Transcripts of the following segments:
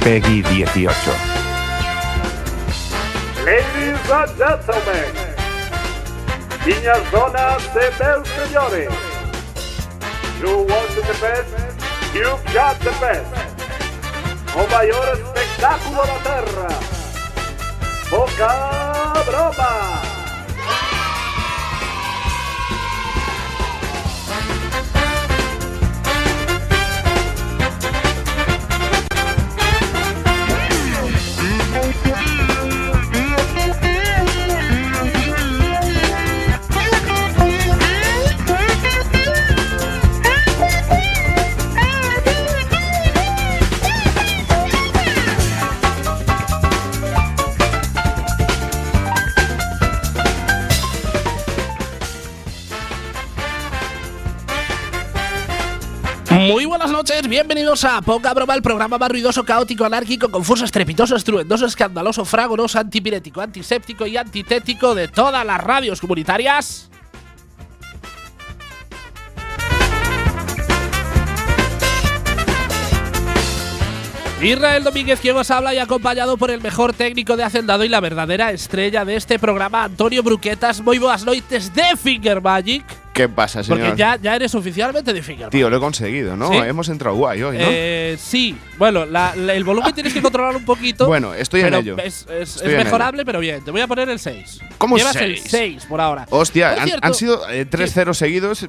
Peggy 18. Ladies and gentlemen, niñas, donas e meus señores, you want the best, you've got the best. O maior espectáculo da terra, Poca Broma. Bienvenidos a Poca Broma, el programa más ruidoso, caótico, anárquico, confuso, estrepitoso, estruendoso, escandaloso, fragoroso, antipirético, antiséptico y antitético de todas las radios comunitarias. Israel Domínguez, quien os habla y acompañado por el mejor técnico de Hacendado y la verdadera estrella de este programa, Antonio Bruquetas. Muy buenas noches de Finger Magic. ¿Qué pasa, señor? Porque ya, ya eres oficialmente Finger Tío, lo he conseguido, ¿no? ¿Sí? Hemos entrado guay hoy, ¿no? Eh, sí, bueno, la- la- el volumen tienes que controlar un poquito. Bueno, estoy en ello. Es, es- Estoy es en mejorable, pero bien. Te voy a poner el 6. ¿Cómo Llevas el seis? 6 por ahora. Hostia, Por han, cierto- han sido eh, tres ceros seguidos. eh,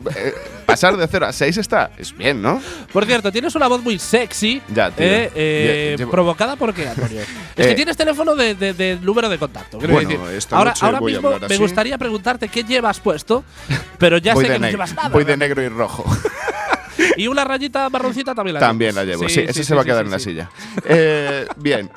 pasar de 0 a 6 está. Es bien, ¿no? Por cierto, tienes una voz muy sexy. Ya, tío. eh, eh, Lle- llevo- ¿Provocada por qué, Antonio? es que Eh, tienes teléfono de, de- de número de contacto. Bueno, decir. esta ahora noche ahora voy a mismo hablar me así. gustaría preguntarte qué llevas puesto, pero ya voy sé de negro y rojo. Y una rayita marroncita también la También llevas. la llevo, sí. ese se va a sí, quedar sí, en la sí. silla. Eh, bien.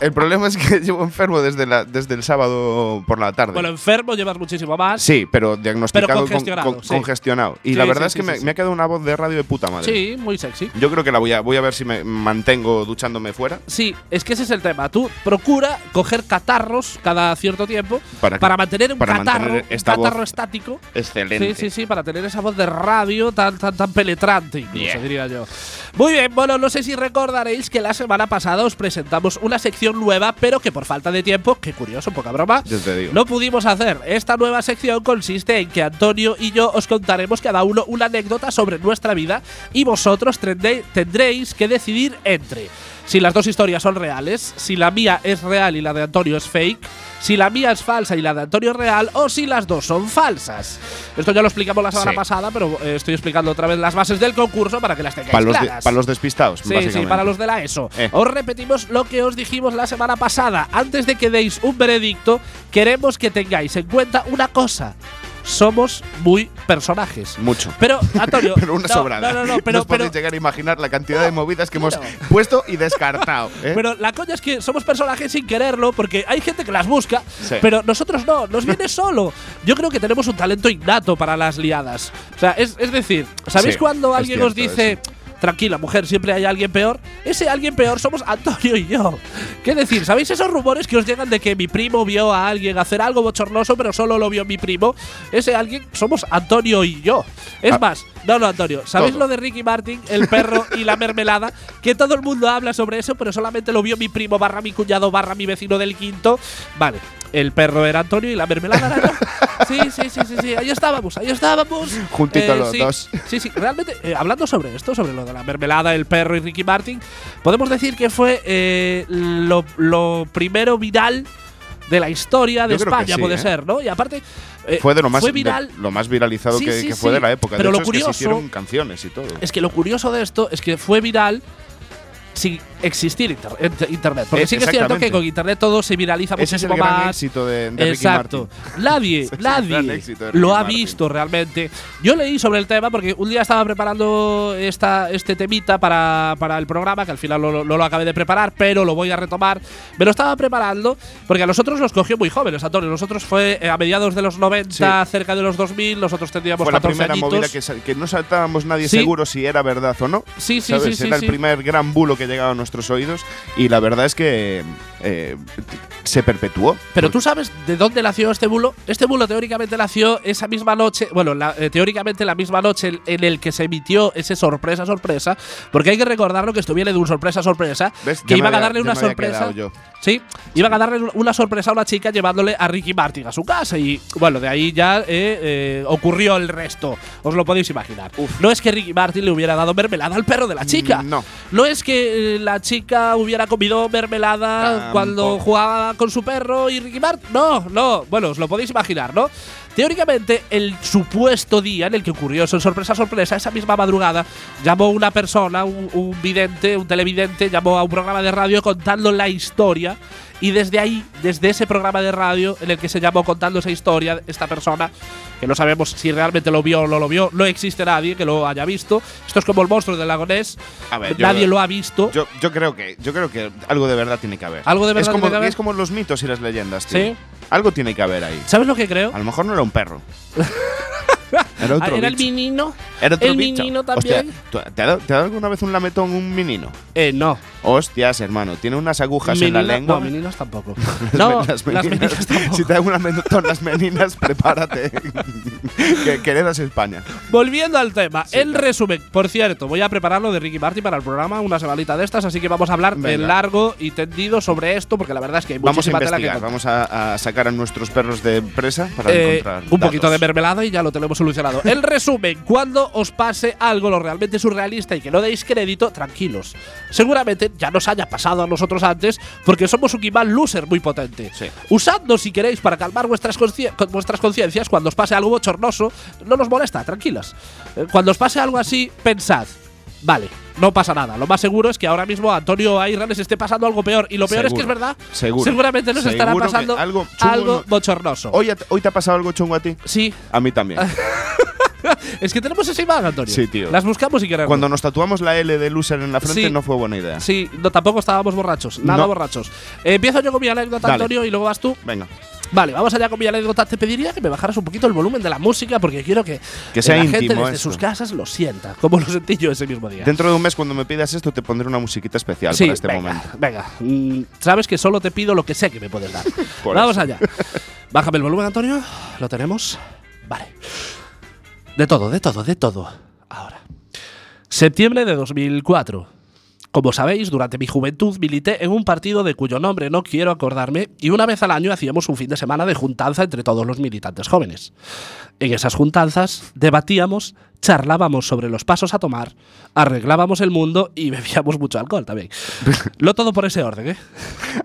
El problema es que llevo enfermo desde, la, desde el sábado por la tarde. Bueno, enfermo llevas muchísimo más. sí, pero diagnosticado Pero con- congestionado, con- sí. congestionado. Y Sí, la sí, verdad sí, es que sí, me, sí. me ha quedado una voz de radio de puta madre. Sí, muy sexy. Yo creo que la voy a, voy a ver si me mantengo duchándome fuera. Sí, es que ese es el tema. Tú procura coger catarros cada cierto tiempo Para para, mantener un para catarro, mantener un esta catarro voz estático. Excelente. Sí, sí, sí, para tener esa voz de radio tan, tan, tan incluso, diría yo. Muy bien, bueno, no sé si recordaréis que la semana pasada os presentamos una sección nueva, pero que por falta de tiempo, qué curioso, poca broma, no pudimos hacer. Esta nueva sección consiste en que Antonio y yo os contaremos cada uno una anécdota sobre nuestra vida y vosotros tendré- tendréis que decidir entre si las dos historias son reales, si la mía es real y la de Antonio es fake, si la mía es falsa y la de Antonio es real o si las dos son falsas. Esto ya lo explicamos la semana Sí. pasada, pero eh, estoy explicando otra vez las bases del concurso para que las tengáis Para los, de- claras. para los despistados, Sí, sí, para los de la ESO. Eh. Os repetimos lo que os dijimos la semana pasada. Antes de que deis un veredicto, queremos que tengáis en cuenta una cosa. Somos muy personajes. Mucho. Pero, Antonio. Pero una no, sobrada. No, no, no, pero, os pero, podéis llegar a imaginar la cantidad de movidas que hemos puesto y descartado. ¿eh? pero la coña es que somos personajes sin quererlo, porque hay gente que las busca, Sí. pero nosotros no, nos viene solo. Yo creo que tenemos un talento innato para las liadas. O sea, es, es decir, ¿sabéis Sí, cuando alguien os dice, tranquila mujer, siempre hay alguien peor? Ese alguien peor somos Antonio y yo. ¿Qué decir? ¿Sabéis esos rumores que os llegan de que mi primo vio a alguien hacer algo bochornoso, pero solo lo vio mi primo? Ese alguien somos Antonio y yo. Es Ah. más, no, no, Antonio, ¿sabéis Todo. lo de Ricky Martin, el perro y la mermelada? Que todo el mundo habla sobre eso, pero solamente lo vio mi primo, barra mi cuñado, barra mi vecino del quinto. Vale, el perro era Antonio y la mermelada era yo. Sí, sí, sí, sí, sí, ahí estábamos, ahí estábamos. Juntito los sí, dos. Sí, sí, realmente, eh, hablando sobre esto, sobre lo de la mermelada, el perro y Ricky Martin, podemos decir que fue eh, lo, lo primero viral de la historia de España, sí, puede ¿eh? ser, ¿no? Y aparte. eh, fue de lo más, Fue de- viral. lo más viralizado Sí, que, sí, que fue sí. de la época. Pero de lo hecho, es que curioso- se hicieron canciones y todo. Es que lo curioso de esto es que fue viral sin existir inter- ent- internet. Porque Eh, sí que es cierto que con internet todo se viraliza Ese es el muchísimo gran más. éxito de, de Ricky Exacto. Martin. Nadie, nadie Ricky lo ha Martin. visto realmente. Yo leí sobre el tema porque un día estaba preparando esta, este temita para, para el programa, que al final no, no lo acabé de preparar, pero lo voy a retomar. Me lo estaba preparando porque a nosotros nos cogió muy jóvenes, Antonio. Nosotros fue eh, a mediados de los 90, cerca de los 2000, nosotros tendríamos Fue la 14 primera añitos. movida que, que no saltábamos nadie Sí. seguro si era verdad o no. Sí, sí, ¿sabes? sí, sí, Era sí. el primer gran bulo que llegado a nuestros oídos y la verdad es que eh, se perpetuó. Pero tú sabes de dónde nació este bulo. Este bulo teóricamente nació esa misma noche, bueno, la- eh, teóricamente la misma noche en, en el que se emitió ese sorpresa sorpresa, porque hay que recordarlo que esto viene de un sorpresa sorpresa, ¿Ves? que iban a darle una sorpresa. yo. Sí, iban a darle una sorpresa a una chica llevándole a Ricky Martin a su casa y bueno, de ahí ya eh, eh, ocurrió el resto. Os lo podéis imaginar. No es que Ricky Martin le hubiera dado mermelada al perro de la chica. No. No es que la chica hubiera comido mermelada Tampoco. Cuando jugaba con su perro y Ricky Martin. No, no. Bueno, os lo podéis imaginar, ¿no? Teóricamente, el supuesto día en el que ocurrió eso, sorpresa, sorpresa, esa misma madrugada, llamó una persona, un, un vidente, un televidente, llamó a un programa de radio contando la historia. Y desde ahí, desde ese programa de radio en el que se llamó contando esa historia, esta persona, que no sabemos si realmente lo vio o no lo vio, no existe nadie que lo haya visto. Esto es como el monstruo del lago Ness. A ver, yo- nadie lo ha visto. Yo, yo creo que yo creo que algo de verdad tiene que haber. Algo de verdad es como, tiene que haber. Es como los mitos y las leyendas, tío. Sí. Algo tiene que haber ahí. ¿Sabes lo que creo? A lo mejor no era un perro. Era otro Ah, ¿Era el menino? Era otro ¿El bicho. menino también? ¿tú- ¿te, ha dado, te ha dado alguna vez un lametón un menino? Eh, no. Hostias, hermano. Tiene unas agujas en la lengua. No, meninos tampoco. Las no, las meninas tampoco. Si te dan una lametón las meninas, prepárate. que, que heredas España. Volviendo al tema, Sí, el claro. resumen. Por cierto, voy a prepararlo de Ricky Martin para el programa, una semanita de estas, así que vamos a hablar de largo y tendido sobre esto, porque la verdad es que hay Vamos a que investigar. contar. Vamos a, a sacar a nuestros perros de presa para Eh, encontrar. un poquito de mermelada y ya lo tenemos solucionado. El resumen, cuando os pase algo lo realmente surrealista y que no deis crédito, tranquilos. Seguramente ya nos haya pasado a nosotros antes porque somos un Kimal loser muy potente. Sí. Usadlo si queréis para calmar vuestras conciencias cuando os pase algo bochornoso. No nos molesta, tranquilas. Eh, Cuando os pase algo así, pensad. Vale, no pasa nada. Lo más seguro es que ahora mismo a Antonio Ayrán les esté pasando algo peor. Y lo peor es que es verdad. Seguro. Seguramente nos estará Seguro que pasando algo chungo algo no- bochornoso. ¿Hoy, te- ¿Hoy te ha pasado algo chungo a ti? Sí, A mí también. es que tenemos esa imagen, Antonio. Sí, tío. Las buscamos y queremos. Cuando nos tatuamos la L de loser en la frente Sí. no fue buena idea. Sí, no, tampoco estábamos borrachos. Nada No. borrachos. Eh, empiezo yo con mi anécdota, Dale. Antonio, y luego vas tú. Venga. Vale, vamos allá con mi anécdota. Te pediría que me bajaras un poquito el volumen de la música porque quiero que, Que sea la gente desde esto. sus casas lo sienta, como lo sentí yo ese mismo día. Dentro de un mes, cuando me pidas esto, te pondré una musiquita especial Sí, para este venga, momento. Venga, Mm, sabes que solo te pido lo que sé que me puedes dar. Por Vamos allá. Bájame el volumen, Antonio. Lo tenemos. Vale. De todo, de todo, de todo. Ahora. Septiembre de 2004. Como sabéis, durante mi juventud milité en un partido de cuyo nombre no quiero acordarme y una vez al año hacíamos un fin de semana de juntanza entre todos los militantes jóvenes. En esas juntanzas debatíamos, charlábamos sobre los pasos a tomar, arreglábamos el mundo y bebíamos mucho alcohol también. Lo todo por ese orden, ¿eh?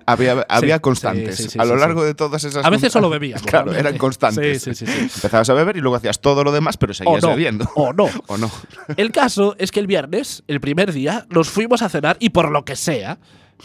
Había, había Sí, constantes. sí, sí, sí, a lo largo de todas esas. A veces solo bebíamos. Claro, realmente. eran constantes. Sí, sí, sí, sí. Empezabas a beber y luego hacías todo lo demás, pero seguías no, bebiendo. o no. o no. El caso es que el viernes, el primer día, nos fuimos a cenar y por lo que sea,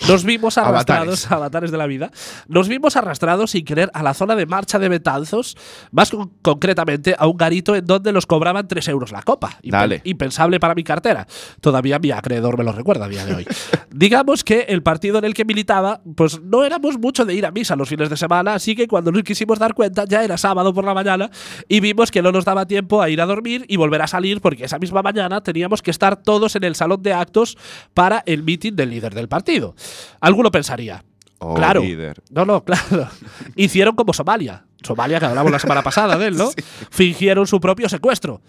nos vimos arrastrados, Avatares. avatares de la vida, nos vimos arrastrados sin querer a la zona de marcha de Betanzos, más con- concretamente a un garito en donde los cobraban 3 euros la copa. Dale. Impensable para mi cartera. Todavía mi acreedor me lo recuerda a día de hoy. Digamos que el partido en el que militaba, pues no éramos mucho de ir a misa los fines de semana, así que cuando nos quisimos dar cuenta ya era sábado por la mañana y vimos que no nos daba tiempo a ir a dormir y volver a salir porque esa misma mañana teníamos que estar todos en el salón de actos para el meeting del líder del partido. Alguno pensaría, Oh, claro. líder. No, no, claro. Hicieron como Somalia. Somalia, que hablamos la semana pasada de él, ¿no? Fingieron su propio secuestro.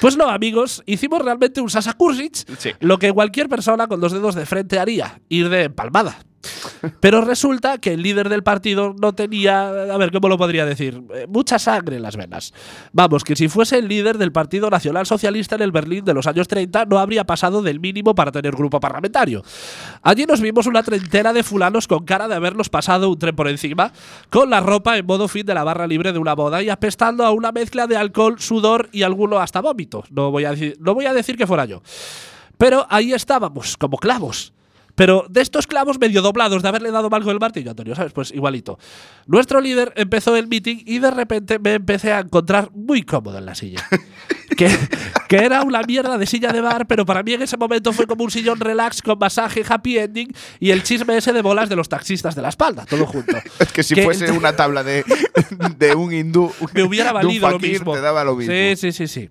Pues no, amigos, hicimos realmente un Sasa Kursic, Sí. lo que cualquier persona con dos dedos de frente haría, ir de empalmada. Pero resulta que el líder del partido no tenía, a ver, ¿cómo lo podría decir? Eh, mucha sangre en las venas. Vamos, que si fuese el líder del Partido Nacional Socialista en el Berlín de los años 30, no habría pasado del mínimo para tener grupo parlamentario. Allí nos vimos una treintena de fulanos con cara de haberlos pasado un tren por encima, con la ropa en modo fin de la barra libre de una boda y apestando a una mezcla de alcohol, sudor y alguno hasta vómito. No voy a decir, no voy a decir que fuera yo. Pero ahí estábamos, como clavos. Pero de estos clavos medio doblados de haberle dado mal con el martillo, Antonio, ¿sabes? Pues igualito. Nuestro líder empezó el meeting y de repente me empecé a encontrar muy cómodo en la silla. que, que era una mierda de silla de bar, pero para mí en ese momento fue como un sillón relax con masaje, happy ending y el chisme ese de bolas de los taxistas de la espalda, todo junto. Es que si Que- fuese una tabla de, de un hindú. me hubiera de un valido lo fakir, mismo. Te daba lo mismo. Sí, sí, sí, sí.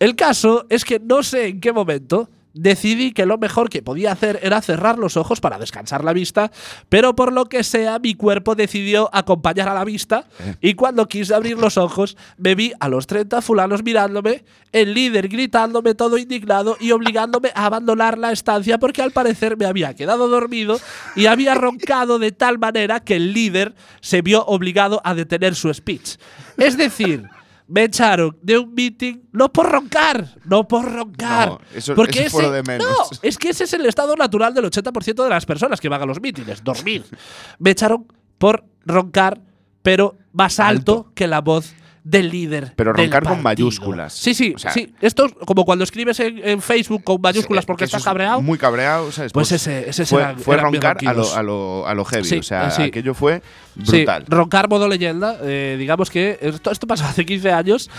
El caso es que no sé en qué momento decidí que lo mejor que podía hacer era cerrar los ojos para descansar la vista, pero por lo que sea mi cuerpo decidió acompañar a la vista y cuando quise abrir los ojos me vi a los 30 fulanos mirándome, el líder gritándome todo indignado y obligándome a abandonar la estancia porque al parecer me había quedado dormido y había roncado de tal manera que el líder se vio obligado a detener su speech. Es decir, me echaron de un meeting no por roncar, no por roncar. No, eso- porque eso fue ese- lo de menos. No, es que ese es el estado natural del 80% de las personas que van a los mítines, dormir. Me echaron por roncar, pero más alto, Alto. que la voz del líder. Pero del roncar con mayúsculas. Sí, sí, O sea- sí. Esto es como cuando escribes en, en Facebook con mayúsculas porque estás es cabreado. Muy cabreado, ¿sabes? Pues ese- ese fue, roncar a lo, a, lo, a lo heavy. Sí, o sea, sí. aquello fue brutal. Sí, roncar modo leyenda. eh, digamos que esto, esto pasó hace 15 años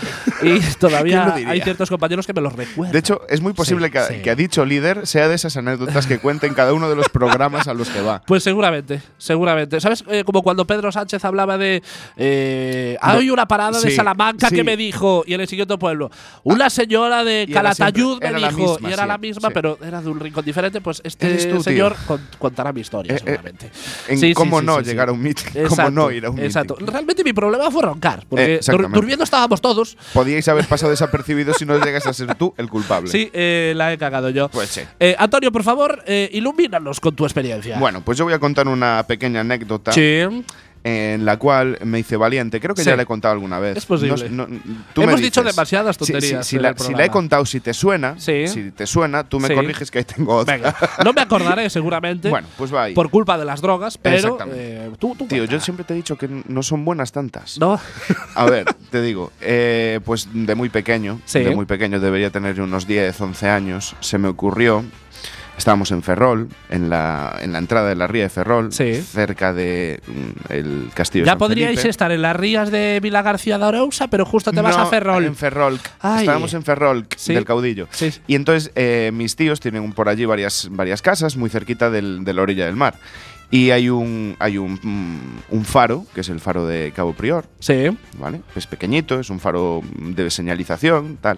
y ¿Quién todavía hay ciertos compañeros que me los recuerdan. De hecho, es muy posible que, que a dicho líder sea de esas anécdotas que cuente en cada uno de los programas a los que va. Pues seguramente, seguramente. ¿Sabes? Eh, como cuando Pedro Sánchez hablaba de. eh, hay una parada de Salamanca sí. que me dijo, y en el siguiente pueblo. Una señora de Calatayud siempre- me la dijo, misma y era la siempre, misma, sí. pero era de un rincón diferente. Pues este tú, señor con- contará mi historia, Eh, eh, seguramente. En Sí, sí, cómo sí, no sí, sí. llegar a un meeting, cómo Exacto, no ir a un Exacto. meeting. Realmente mi problema fue roncar, Eh, porque dur- exactamente. durmiendo estábamos todos. Podíais haber pasado desapercibido si no llegas a ser tú el culpable. Sí, eh, la he cagado yo. Pues sí. Eh, Antonio, por favor, eh, ilumínanos con tu experiencia. Bueno, pues yo voy a contar una pequeña anécdota Sí. En la cual me hice valiente. Creo que Sí. ya la he contado alguna vez. Es posible. No- no- tú me Hemos dicho dices. demasiadas Si- si- tonterías Si, en la, si la he contado, si te suena, Sí. si te suena, tú me Sí. corriges que ahí tengo otra. Venga, no me acordaré seguramente Bueno, pues va ahí. por culpa de las drogas, pero eh, tú, tú Tío, yo siempre te he dicho que no son buenas tantas. No, A ver, te digo, eh, pues de muy pequeño, de muy pequeño, debería tener unos 10, 11 años, se me ocurrió, estábamos en Ferrol, en la, en la entrada de la ría de Ferrol, Sí. cerca de mm, el castillo de ya San podríais Felipe. estar en las rías de Vila García de Arousa, pero justo te vas a Ferrol. En Ferrol. Ay. Estábamos en Ferrol, Sí. del caudillo. Sí. Y entonces eh, mis tíos tienen por allí varias, varias casas muy cerquita del- de la orilla del mar. Y hay un, hay un, mm, un faro, que es el faro de Cabo Prior, Sí. ¿vale? Es pequeñito, es un faro de señalización, tal.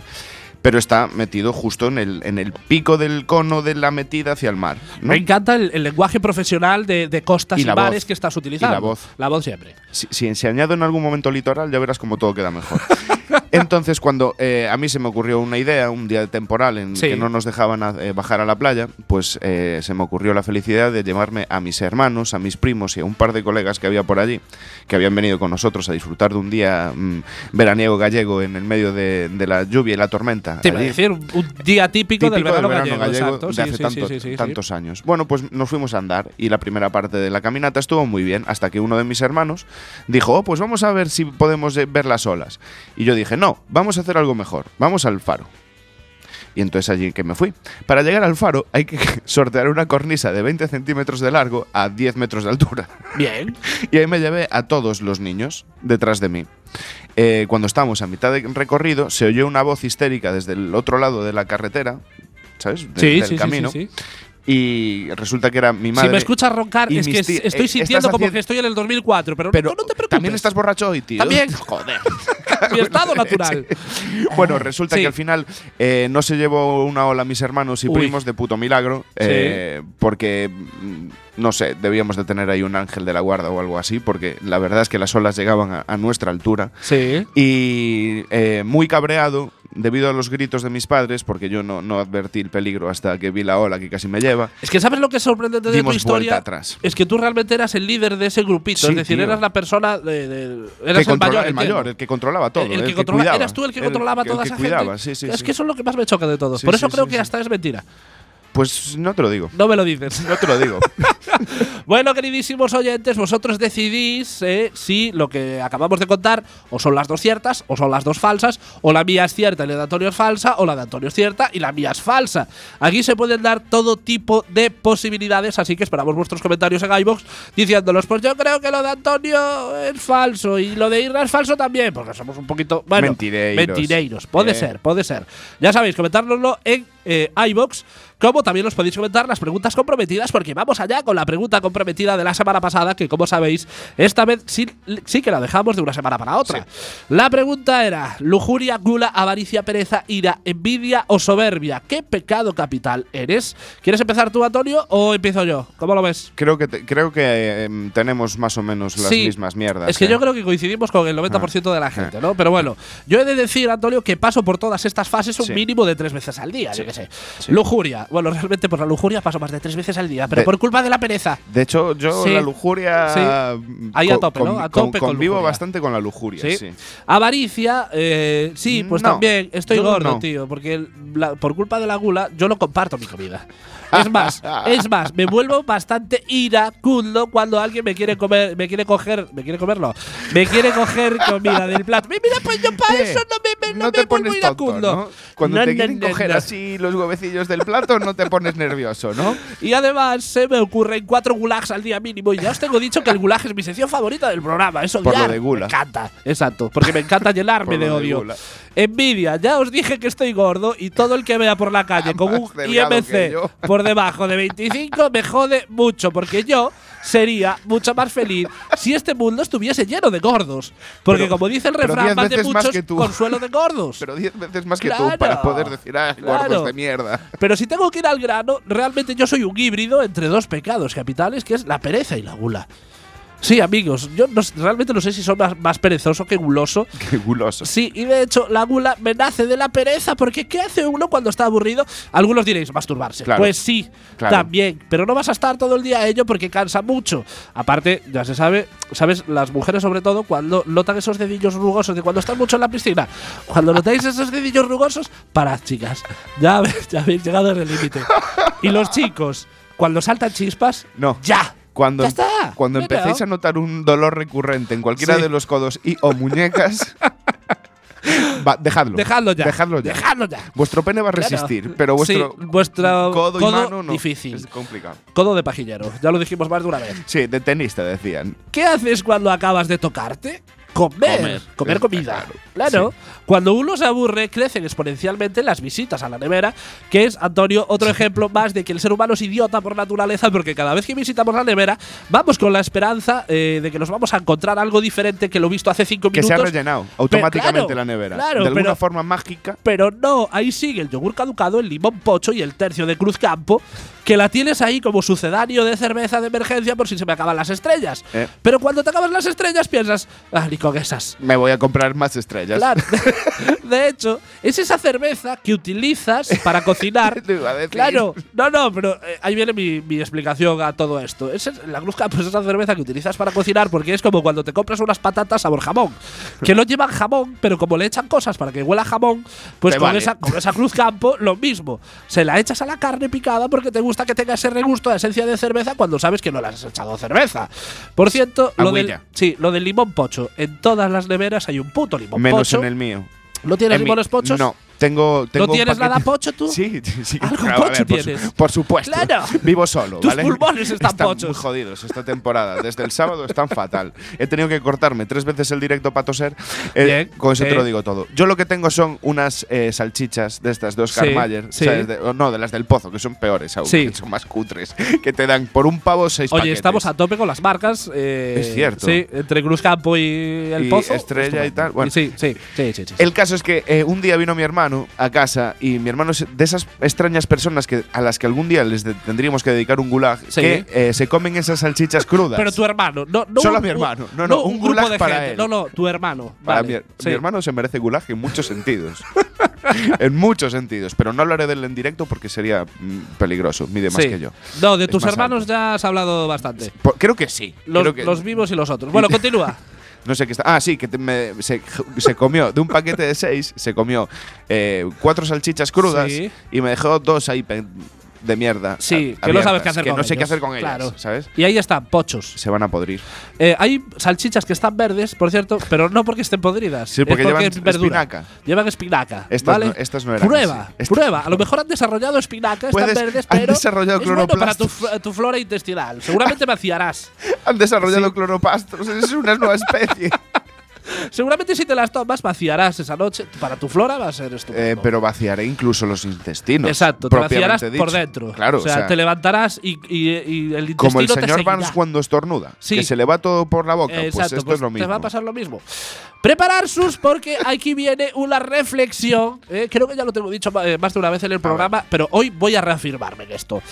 Pero está metido justo en el, en el pico del cono de la metida hacia el mar. ¿no? Me encanta el, el lenguaje profesional de, de costas y, bares voz. que estás utilizando. Y la voz. La voz siempre. Si, si, si añado en algún momento litoral, ya verás cómo todo queda mejor. Entonces, cuando eh, a mí se me ocurrió una idea, un día temporal en Sí. que no nos dejaban a- eh, bajar a la playa, pues eh, se me ocurrió la felicidad de llevarme a mis hermanos, a mis primos y a un par de colegas que había por allí, que habían venido con nosotros a disfrutar de un día mm, veraniego gallego en el medio de, de la lluvia y la tormenta. Te iba a decir, un, día típico, del Típico verano, gallego. exacto. de Sí, hace tanto- sí, tantos años. Bueno, pues nos fuimos a andar y la primera parte de la caminata estuvo muy bien hasta que uno de mis hermanos dijo, oh, pues vamos a ver si podemos eh, ver las olas. Y yo dije, no, vamos a hacer algo mejor, vamos al faro. Y entonces allí que me fui. Para llegar al faro hay que sortear una cornisa de 20 centímetros de largo a 10 metros de altura. Bien. Y ahí me llevé a todos los niños detrás de mí. Eh, cuando estábamos a mitad de recorrido, se oyó una voz histérica desde el otro lado de la carretera, ¿sabes? De- Sí, del sí, camino. sí, sí. Y resulta que era mi madre. Si me escuchas roncar, es que estoy eh, sintiendo como que estoy en el 2004, pero, Pero no, no te preocupes. también estás borracho hoy, tío. También, joder. Mi estado natural. Bueno, resulta Sí. que al final eh, no se llevó una ola a mis hermanos y Uy. primos de puto milagro, eh, porque, mm, no sé, debíamos de tener ahí un ángel de la guarda o algo así, porque la verdad es que las olas llegaban a- a nuestra altura. Sí. Y eh, muy cabreado, debido a los gritos de mis padres, porque yo no, no advertí el peligro hasta que vi la ola que casi me lleva, Es que sabes lo que es sorprendente de tu historia. atrás. Es que tú realmente eras el líder de ese grupito, Sí, es decir, tío. eras la persona de, de- Que eras el mayor, el mayor, el que controlaba todo. El, que controla- cuidaba. eras tú el que controlaba toda esa cuidaba, gente. sí, sí, es que eso es lo que más me choca de todo. Por eso creo que hasta es mentira. Pues no te lo digo. No me lo dices. No te lo digo. Bueno, queridísimos oyentes, vosotros decidís eh, si lo que acabamos de contar o son las dos ciertas o son las dos falsas, o la mía es cierta y la de Antonio es falsa, o la de Antonio es cierta y la mía es falsa. Aquí se pueden dar todo tipo de posibilidades, así que esperamos vuestros comentarios en iBox diciéndolos, pues yo creo que lo de Antonio es falso y lo de Irra es falso también, porque somos un poquito, bueno, Mentireiros. mentireiros. Puede Eh. ser, puede ser. Ya sabéis, comentárnoslo en eh, iBox, como también os podéis comentar las preguntas comprometidas, porque vamos allá con la pregunta comprometida de la semana pasada, que como sabéis, esta vez sí, sí que la dejamos de una semana para otra. La pregunta era: lujuria, gula, avaricia, pereza, ira, envidia o soberbia. ¿Qué pecado capital eres? ¿Quieres empezar tú, Antonio, o empiezo yo? ¿Cómo lo ves? Creo que, te- creo que em, tenemos más o menos las Sí, mismas mierdas. Es que ¿eh? yo creo que coincidimos con el 90% de la gente, ¿no? Pero bueno, yo he de decir, Antonio, que paso por todas estas fases un Sí. mínimo de tres veces al día, yo qué sé. Lujuria. Bueno, realmente por la lujuria paso más de tres veces al día, pero De- por culpa de la pereza. De hecho, yo Sí. la lujuria. Sí. mm, Ahí a tope, ¿no? A tope con convivo bastante con la lujuria, Sí. sí. Avaricia, eh, sí, pues No, también estoy gordo, no. tío, porque la- por culpa de la gula yo no comparto mi comida. Es más, es más, me vuelvo bastante iracundo cuando alguien me quiere comer, me quiere coger, me quiere comerlo, me quiere coger comida del plato. Mira, pues yo para Eh, eso no me, me- no me te vuelvo pones tonto, iracundo. ¿no? Cuando No, te no, quieren no, coger no. así los huevecillos del plato, no te pones nervioso, ¿no? Y además se me ocurren cuatro gulags al día mínimo. Y ya os tengo dicho que el gulag es mi sección favorita del programa. Es Por lo odiar. de gula. Me encanta. Exacto. Porque me encanta llenarme de odio. Envidia. Ya os dije que estoy gordo y todo el que vea por la calle con un IMC. Por debajo de 25 me jode mucho. Porque yo sería mucho más feliz si este mundo estuviese lleno de gordos. Porque Pero- como dice el refrán, más de más muchos que tú. consuelo de gordos. Pero diez veces más que Claro, tú para poder decir, ah, claro. gordos de mierda. Pero si tengo que ir al grano, realmente yo soy un híbrido entre dos pecados capitales, que es la pereza y la gula. Sí, amigos, yo no realmente no sé si soy más, más perezoso que guloso. Qué guloso. Sí, y de hecho la gula me nace de la pereza, porque ¿qué hace uno cuando está aburrido? Algunos diréis, masturbarse. Claro. Pues sí, Claro. también, pero no vas a estar todo el día a ello porque cansa mucho. Aparte, ya se sabe, sabes, las mujeres sobre todo, cuando notan esos dedillos rugosos de cuando están mucho en la piscina, cuando notáis esos dedillos rugosos, parad, chicas. Ya, habéis- ya habéis llegado al límite. Y los chicos, cuando saltan chispas, No. ya. Cuando, Ya está. cuando Claro. empecéis a notar un dolor recurrente en cualquiera Sí. de los codos y o muñecas, va, dejadlo. Dejadlo ya. Dejadlo ya. Dejadlo ya. Vuestro pene va a Claro. resistir, pero vuestro, Sí, vuestro codo, y codo mano no. difícil. Es complicado. Codo de pajillero, ya lo dijimos más de una vez. Sí, de tenista decían. ¿Qué haces cuando acabas de tocarte? Comer. Comer. Comer, comida. claro, Claro. Cuando uno se aburre, crecen exponencialmente las visitas a la nevera, que es, Antonio, otro ejemplo más de que el ser humano es idiota por naturaleza, porque cada vez que visitamos la nevera, vamos con la esperanza eh, de que nos vamos a encontrar algo diferente que lo visto hace cinco Que minutos. se ha rellenado automáticamente claro, la nevera. claro, de alguna pero- forma mágica. Pero no, ahí sigue el yogur caducado, el limón pocho y el tercio de Cruz Campo, que la tienes ahí como sucedáneo de cerveza de emergencia por si se me acaban las estrellas. Eh. Pero cuando te acaban las estrellas piensas, ah, ni con esas. Me voy a comprar más estrellas. Claro. De hecho, es esa cerveza que utilizas para cocinar. Te iba a decir. Claro, no, no, pero eh, ahí viene mi, mi explicación a todo esto. Es la Cruz Campo es esa cerveza que utilizas para cocinar porque es como cuando te compras unas patatas sabor jamón, que no llevan jamón, pero como le echan cosas para que huela jamón, pues con, vale. esa, con esa Cruz Campo lo mismo. Se la echas a la carne picada porque te gusta que tenga ese regusto de esencia de cerveza cuando sabes que no le has echado cerveza. Por cierto, lo del, sí, lo del limón pocho. En todas las neveras hay un puto limón Menos pocho. en el mío. ¿No tienes En mi- limones pochos? No, tengo. tengo ¿No tienes nada pocho tú? Sí, sí. Algo claro, pocho por su- tienes. Por supuesto. Claro. Vivo solo, Tus ¿vale? pulmones están pochos. muy jodidos esta temporada. Desde el sábado están fatal. He tenido que cortarme tres veces el directo para toser. Eh, Bien, con eso sí. te lo digo todo. Yo lo que tengo son unas eh, salchichas de estas de Oscar Sí, Mayer. sí. ¿sabes? De- no, de las del pozo, que son peores aún. Sí. que son más cutres. Que te dan por un pavo seis Oye, paquetes. estamos a tope con las marcas. eh, Es cierto. Sí, entre Cruz Campo y el Y Pozo. Estrella y tal, bueno. sí, sí, sí, sí, sí. El caso es que eh, un día vino mi hermano a casa y mi hermano es de esas extrañas personas que a las que algún día les tendríamos que dedicar un gulag Sí. que eh, se comen esas salchichas crudas. Pero tu hermano, no, no Solo un- mi hermano. No, no, un grupo gulag de para gente. él. No, no, tu hermano. Para vale, mi, sí. mi hermano se merece gulag en muchos sentidos. en muchos sentidos. Pero no hablaré de él en directo porque sería mm, peligroso. Mide más Sí. que yo. No, de Es tus hermanos alto. ya has hablado bastante. Creo que sí. Los, que- los vivos y los otros. Bueno, continúa. No sé qué está. Ah, sí, que te- me- se, se comió de un paquete de seis, se comió eh, cuatro salchichas crudas Sí. y me dejó dos ahí de mierda. Sí, a- que no sabes qué hacer que con no sé qué hacer con ellas, Claro. ¿sabes? Y ahí están, pochos. Se van a podrir. Eh, hay salchichas que están verdes, por cierto, pero no porque estén podridas. Sí, porque es llevan es espinaca. Llevan espinaca. Estas ¿vale? no- estas no eran Prueba, así. Prueba. A lo mejor han desarrollado espinaca, están verdes, han pero. desarrollado es bueno para tu, tu flora intestinal. Seguramente vaciarás. Han desarrollado Sí. cloropastos. Es una nueva especie. Seguramente si te las tomas vaciarás esa noche. Para tu flora va a ser estupendo. Eh, pero vaciaré incluso los intestinos. Exacto, te vaciarás por dentro. Claro, o sea, te levantarás y, y- y el intestino como el te señor seguirá. Barnes cuando estornuda, Sí. que se le va todo por la boca. Exacto, pues esto pues es lo mismo. Te va a pasar lo mismo. Preparar sus porque aquí viene una reflexión. eh, creo que ya lo tengo dicho eh, más de una vez en el programa, pero hoy voy a reafirmarme en esto.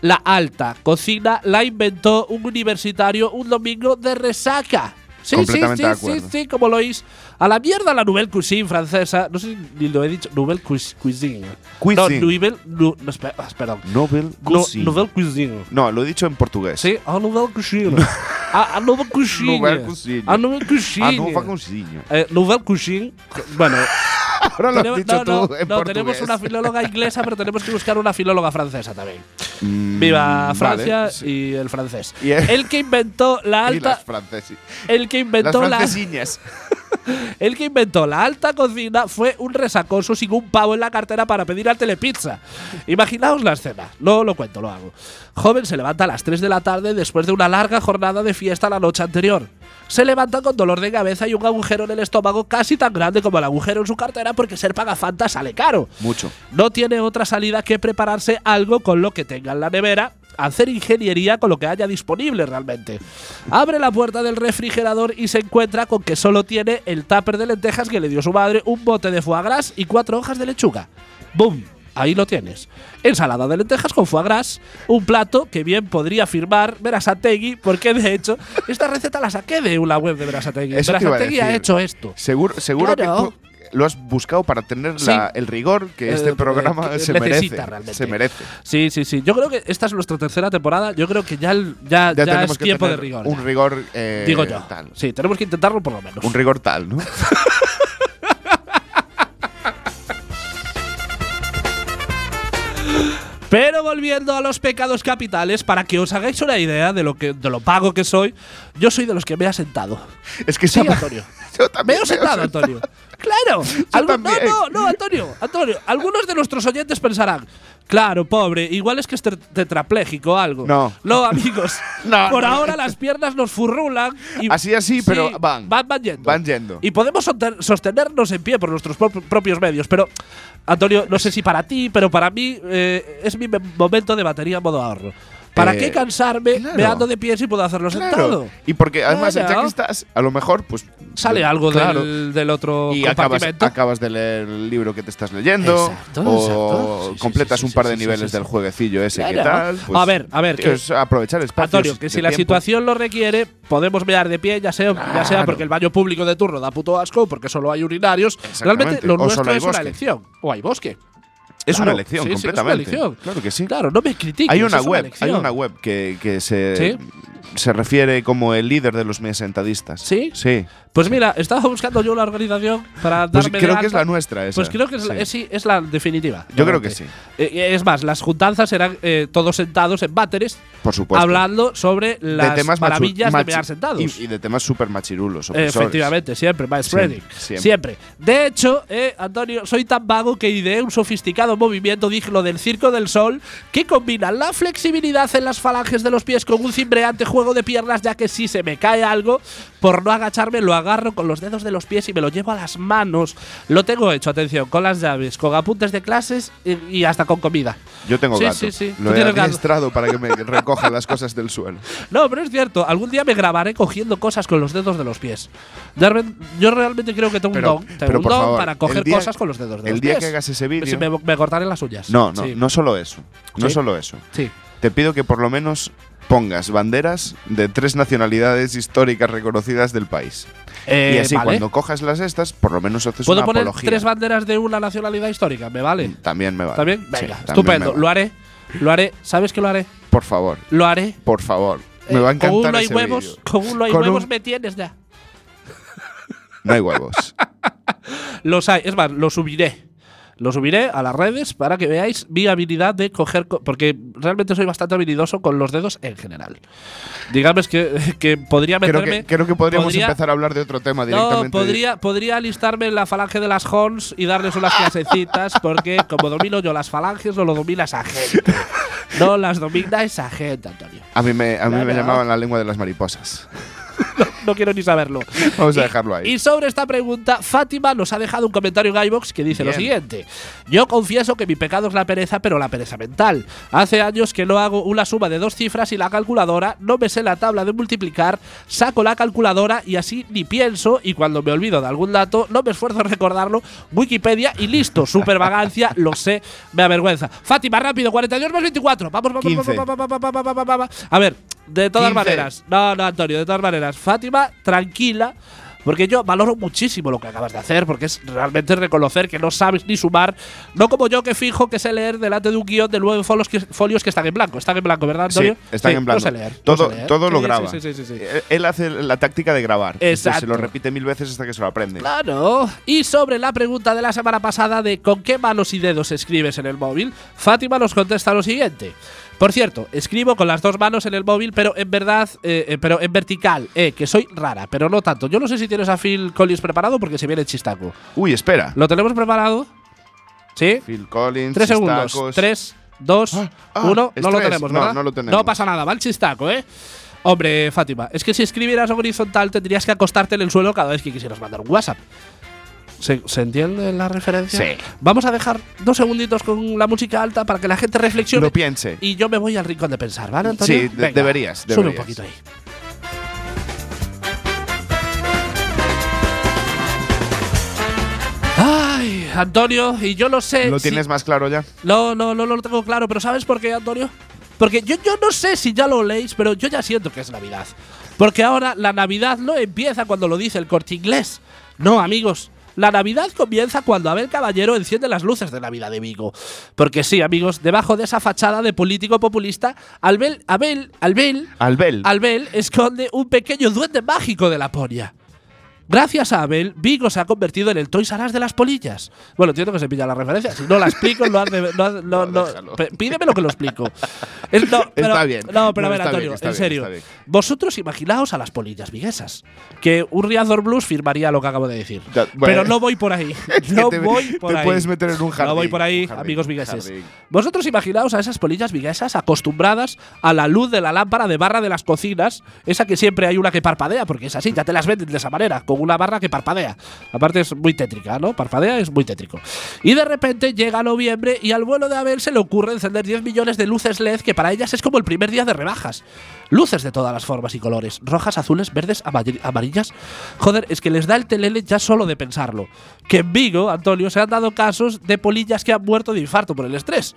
La alta cocina la inventó un universitario un domingo de resaca. Sí, Completamente sí, de sí, sí, acuerdo. sí, como lo oís. A la mierda la nouvelle cuisine francesa. No sé ni lo he dicho. Nouvelle cuis- cuisine. Cuisine. No, nouvelle. no, espera, ah, perdón. Nobel No, Cuisine. nouvelle cuisine. No, lo he dicho en portugués. Sí, a nouvelle cuisine. a, a nouvelle cuisine. Nouvelle cuisine. A nouvelle cuisine. Ah, no, fa cuisine. Eh, nouvelle cuisine. Bueno, Ahora lo has tenemos, dicho no, no, tú en no, portugués. tenemos una filóloga inglesa, pero tenemos que buscar una filóloga francesa también. Mm, Viva vale, Francia sí. y el francés. Y el- el que inventó la Y las alta, franceses. el que Las inventó la, francesiñas. el que inventó la alta cocina fue un resacoso sin un pavo en la cartera para pedir al telepizza. Imaginaos la escena. No lo cuento, lo hago. Joven se levanta a las 3 de la tarde después de una larga jornada de fiesta la noche anterior. Se levanta con dolor de cabeza y un agujero en el estómago casi tan grande como el agujero en su cartera porque ser pagafanta sale caro. Mucho. No tiene otra salida que prepararse algo con lo que tenga en la nevera, hacer ingeniería con lo que haya disponible realmente. Abre la puerta del refrigerador y se encuentra con que solo tiene el tupper de lentejas que le dio su madre, un bote de foie gras y cuatro hojas de lechuga. ¡Bum! Ahí lo tienes. Ensalada de lentejas con foie gras, un plato que bien podría firmar Berasategui, porque de hecho esta receta la saqué de una web de Berasategui. Eso te iba a Berasategui ha hecho esto. Seguro, seguro Claro. que tú lo has buscado para tener Sí. la- el rigor que Eh, este eh, programa que se merece. realmente. Se merece. Sí, sí, sí. Yo creo que esta es nuestra tercera temporada. Yo creo que ya, el- ya, Ya, ya tenemos es que tiempo de rigor. Un ya. rigor eh, Digo yo. tal. Sí, tenemos que intentarlo por lo menos. Un rigor tal, ¿no? Pero volviendo a los pecados capitales, para que os hagáis una idea de lo que de lo pago que soy, yo soy de los que me ha sentado. es que Sí, Antonio. Yo Me también he sentado, Antonio. Claro. No, no, no, Antonio, Antonio. Algunos de nuestros oyentes pensarán, claro, pobre, igual es que es ter- tetrapléjico o algo. No. No, amigos. No. Por ahora las piernas nos furrulan. Y Así, así, pero van. Van, van yendo. Van yendo. Y podemos soter- sostenernos en pie por nuestros pro- propios medios. Pero, Antonio, no sé si para ti, pero para mí eh, es mi me- momento de batería en modo ahorro. ¿Para Eh, qué cansarme claro. me ando de pie si puedo hacerlo sentado? Y porque además, ya Claro. que estás, a lo mejor, pues. Sale algo claro, del, del otro Y acabas, compartimento. acabas de leer el libro que te estás leyendo. Exacto, o exacto. Sí, completas sí, un par de niveles del jueguecillo ese que tal. pues, A ver, a ver, que- es aprovechar espacios. Antonio, que si la tiempo. situación lo requiere, podemos mear de pie, ya sea, ya sea porque el baño público de turno da puto asco, porque solo hay urinarios. Realmente lo O nuestro es una elección. O hay bosque. Es Claro, una elección, sí, sí, es una completamente. elección. Claro que sí. Claro, no me critiques. Hay una web, hay una web que, que se. Se refiere como el líder de los sentadistas. ¿Sí? Sí. Pues mira, estaba buscando yo una organización para Pues darme de creo que es la nuestra esa. Pues creo que es, la, Sí. eh, sí, es la definitiva. Yo creo que sí. Eh, es más, las juntanzas eran eh, todos sentados en váteres Por supuesto. hablando sobre las de temas maravillas de mear sentados. Y, y de temas súper machirulos. Eh, opresores. Efectivamente, siempre, by spreading. Siempre, Siempre, siempre. De hecho, eh, Antonio, soy tan vago que ideé un sofisticado movimiento digno del Circo del Sol que combina la flexibilidad en las falanges de los pies con un cimbreante juego de piernas, ya que si se me cae algo, por no agacharme, lo agarro con los dedos de los pies y me lo llevo a las manos. Lo tengo hecho, atención, con las llaves, con apuntes de clases y, y hasta con comida. Yo tengo Sí, gato. sí, sí. Lo he tienes gato. para que me recoja las cosas del suelo. No, pero es cierto, algún día me grabaré cogiendo cosas con los dedos de los pies. Yo realmente creo que tengo Pero- un don, tengo pero un don favor, para coger el día- cosas con los dedos de el los día pies. que hagas ese Si vídeo. me, me cortaré las uñas. No, no, no solo eso. No solo eso. Sí. Te pido que por lo menos pongas banderas de tres nacionalidades históricas reconocidas del país. Eh, y así vale. cuando cojas las estas, por lo menos haces ¿Puedo una poner apología. tres banderas de una nacionalidad histórica? ¿Me vale? También me vale. ¿También? Sí, Venga, también estupendo. Lo haré. Lo haré. ¿Sabes que lo haré? Por favor, Lo haré. por favor. Eh, Me va a encantar Con uno hay ese huevos. vídeo. Con uno hay Con huevos un- me tienes ya. No hay huevos. Los hay. Es más, lo subiré. Lo subiré a las redes para que veáis mi habilidad de coger. co- porque realmente soy bastante habilidoso con los dedos en general. Digamos que, que podría creo, meterme. que, creo que podríamos podría- empezar a hablar de otro tema No, directamente. podría, podría alistarme en la falange de las Hons y darles unas clasecitas, porque como domino yo las falanges, no lo domina esa gente. No las domina esa gente, Antonio. A mí me, a mí me llamaban la lengua de las mariposas. no quiero ni saberlo. Vamos a dejarlo ahí. Y sobre esta pregunta, Fátima nos ha dejado un comentario en iVoox que dice lo siguiente. Yo confieso que mi pecado es la pereza, pero la pereza mental. Hace años que no hago una suma de dos cifras y la calculadora, no me sé la tabla de multiplicar, saco la calculadora y así ni pienso y cuando me olvido de algún dato, no me esfuerzo en recordarlo, Wikipedia y listo, super vagancia, lo sé, me avergüenza. Fátima, rápido, 42 más 24. Vamos, vamos, vamos, 15. vamos, vamos, vamos, vamos, vamos, vamos. A ver, de todas 15. maneras, no, no, Antonio, de todas maneras, Fátima, tranquila. Porque yo valoro muchísimo lo que acabas de hacer, porque es realmente reconocer que no sabes ni sumar, no como yo que fijo que sé leer delante de un guion de nueve folios que, folios que están en blanco. Están en blanco, ¿verdad, Sí, Antonio? están Sí, en blanco. No sé leer. no todo sé leer. todo lo Sí, graba. Sí, sí, sí, sí, sí. Él- hace la táctica de grabar. Exacto. Se lo repite mil veces hasta que se lo aprende. Claro. Y sobre la pregunta de la semana pasada de con qué manos y dedos escribes en el móvil, Fátima nos contesta lo siguiente. Por cierto, escribo con las dos manos en el móvil, pero en verdad, eh, eh, pero en vertical, eh, que soy rara, pero no tanto. Yo no sé si tienes a Phil Collins preparado porque se viene chistaco. Uy, espera. ¿Lo tenemos preparado? ¿Sí? Phil Collins. Tres segundos. Tres, dos, Ah, ah, uno. No lo tenemos, No, ¿verdad? no lo tenemos. No pasa nada, va el chistaco, ¿eh? Hombre, Fátima, es que si escribieras horizontal tendrías que acostarte en el suelo cada vez que quisieras mandar un WhatsApp. ¿Se, se entiende la referencia? Sí. Vamos a dejar dos segunditos con la música alta para que la gente reflexione. Lo piense. y yo me voy al rincón de pensar, ¿vale, Antonio? Sí, de- deberías, Sube un deberías. poquito ahí. Ay, Antonio, y yo lo sé. ¿Lo si- tienes más claro ya? no, no, no, no lo tengo claro, pero ¿sabes por qué, Antonio? Porque yo, yo no sé si ya lo leéis, pero yo ya siento que es Navidad. Porque ahora la Navidad no empieza cuando lo dice el corte inglés. No, amigos. La Navidad comienza cuando Abel Caballero enciende las luces de Navidad de Vigo. Porque sí, amigos, debajo de esa fachada de político populista, Abel, Abel, Abel, Albel. Albel esconde un pequeño duende mágico de Laponia. Gracias a Abel, Vigo se ha convertido en el Toys R Us de las polillas. Bueno, entiendo que se pilla la referencia. Si no la explico, no has de- no no- no- pídeme lo que lo explico. Es- no, pero- Está bien. No, pero a ver, Antonio, bien, en bien, serio. Vosotros imaginaos a las polillas viguesas. Que un Riazor Blues firmaría lo que acabo de decir. Ya, pero no voy por ahí. No te- voy por te ahí. puedes meter en un jardín, No voy por ahí, jardín, amigos vigueses. jardín. Vosotros imaginaos a esas polillas viguesas acostumbradas a la luz de la lámpara de barra de las cocinas, esa que siempre hay una que parpadea, porque es así, ya te las venden de esa manera, con una barra que parpadea. Aparte es muy tétrica, ¿no? Parpadea es muy tétrico. Y de repente llega noviembre y al vuelo de Abel se le ocurre encender 10 millones de luces LED que para ellas es como el primer día de rebajas. Luces de todas las formas y colores, rojas, azules, verdes, amari- amarillas. Joder, es que les da el telele ya solo de pensarlo. Que en Vigo, Antonio, se han dado casos de polillas que han muerto de infarto por el estrés.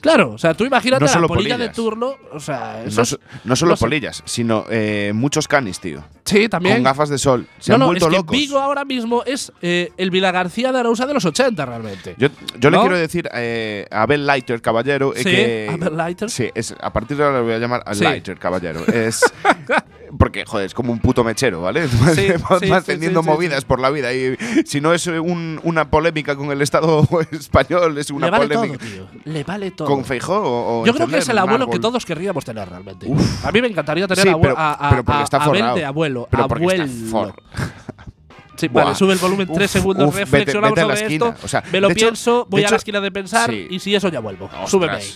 Claro, o sea, tú imagínate No la polilla polillas. de turno, o sea, eso No, es- no solo no sé. polillas, sino eh, muchos canis, tío. Sí, también. Con gafas de sol. Se no, han no, es que locos. Vigo ahora mismo es eh, el Vila García de Arousa de los 80 realmente. Yo, yo le ¿No? quiero decir eh, a Abel Lighter, caballero, eh, Sí, que. Abel Lighter. Sí, es, a partir de ahora le voy a llamar a Sí. Lighter, caballero. Es. Porque, joder, es como un puto mechero, ¿vale? Va- Sí, sí, sí, sí, movidas por la vida. Y si no es un- una polémica con el Estado español, es una Le vale polémica. todo, tío. Le vale todo. ¿Con Feijó o, o Yo creo que es el abuelo que todos querríamos tener realmente. A mí me encantaría tener pero- a, a- pero porque a- está Abel forrado. de abuelo. Pero porque está abuelo. for- Sí, vale, sube el volumen tres Uf, segundos, uf, reflexionamos vete sobre esto. O sea, me lo hecho- pienso, voy a la esquina de pensar sí. y si eso ya vuelvo. Ostras. Súbeme ahí.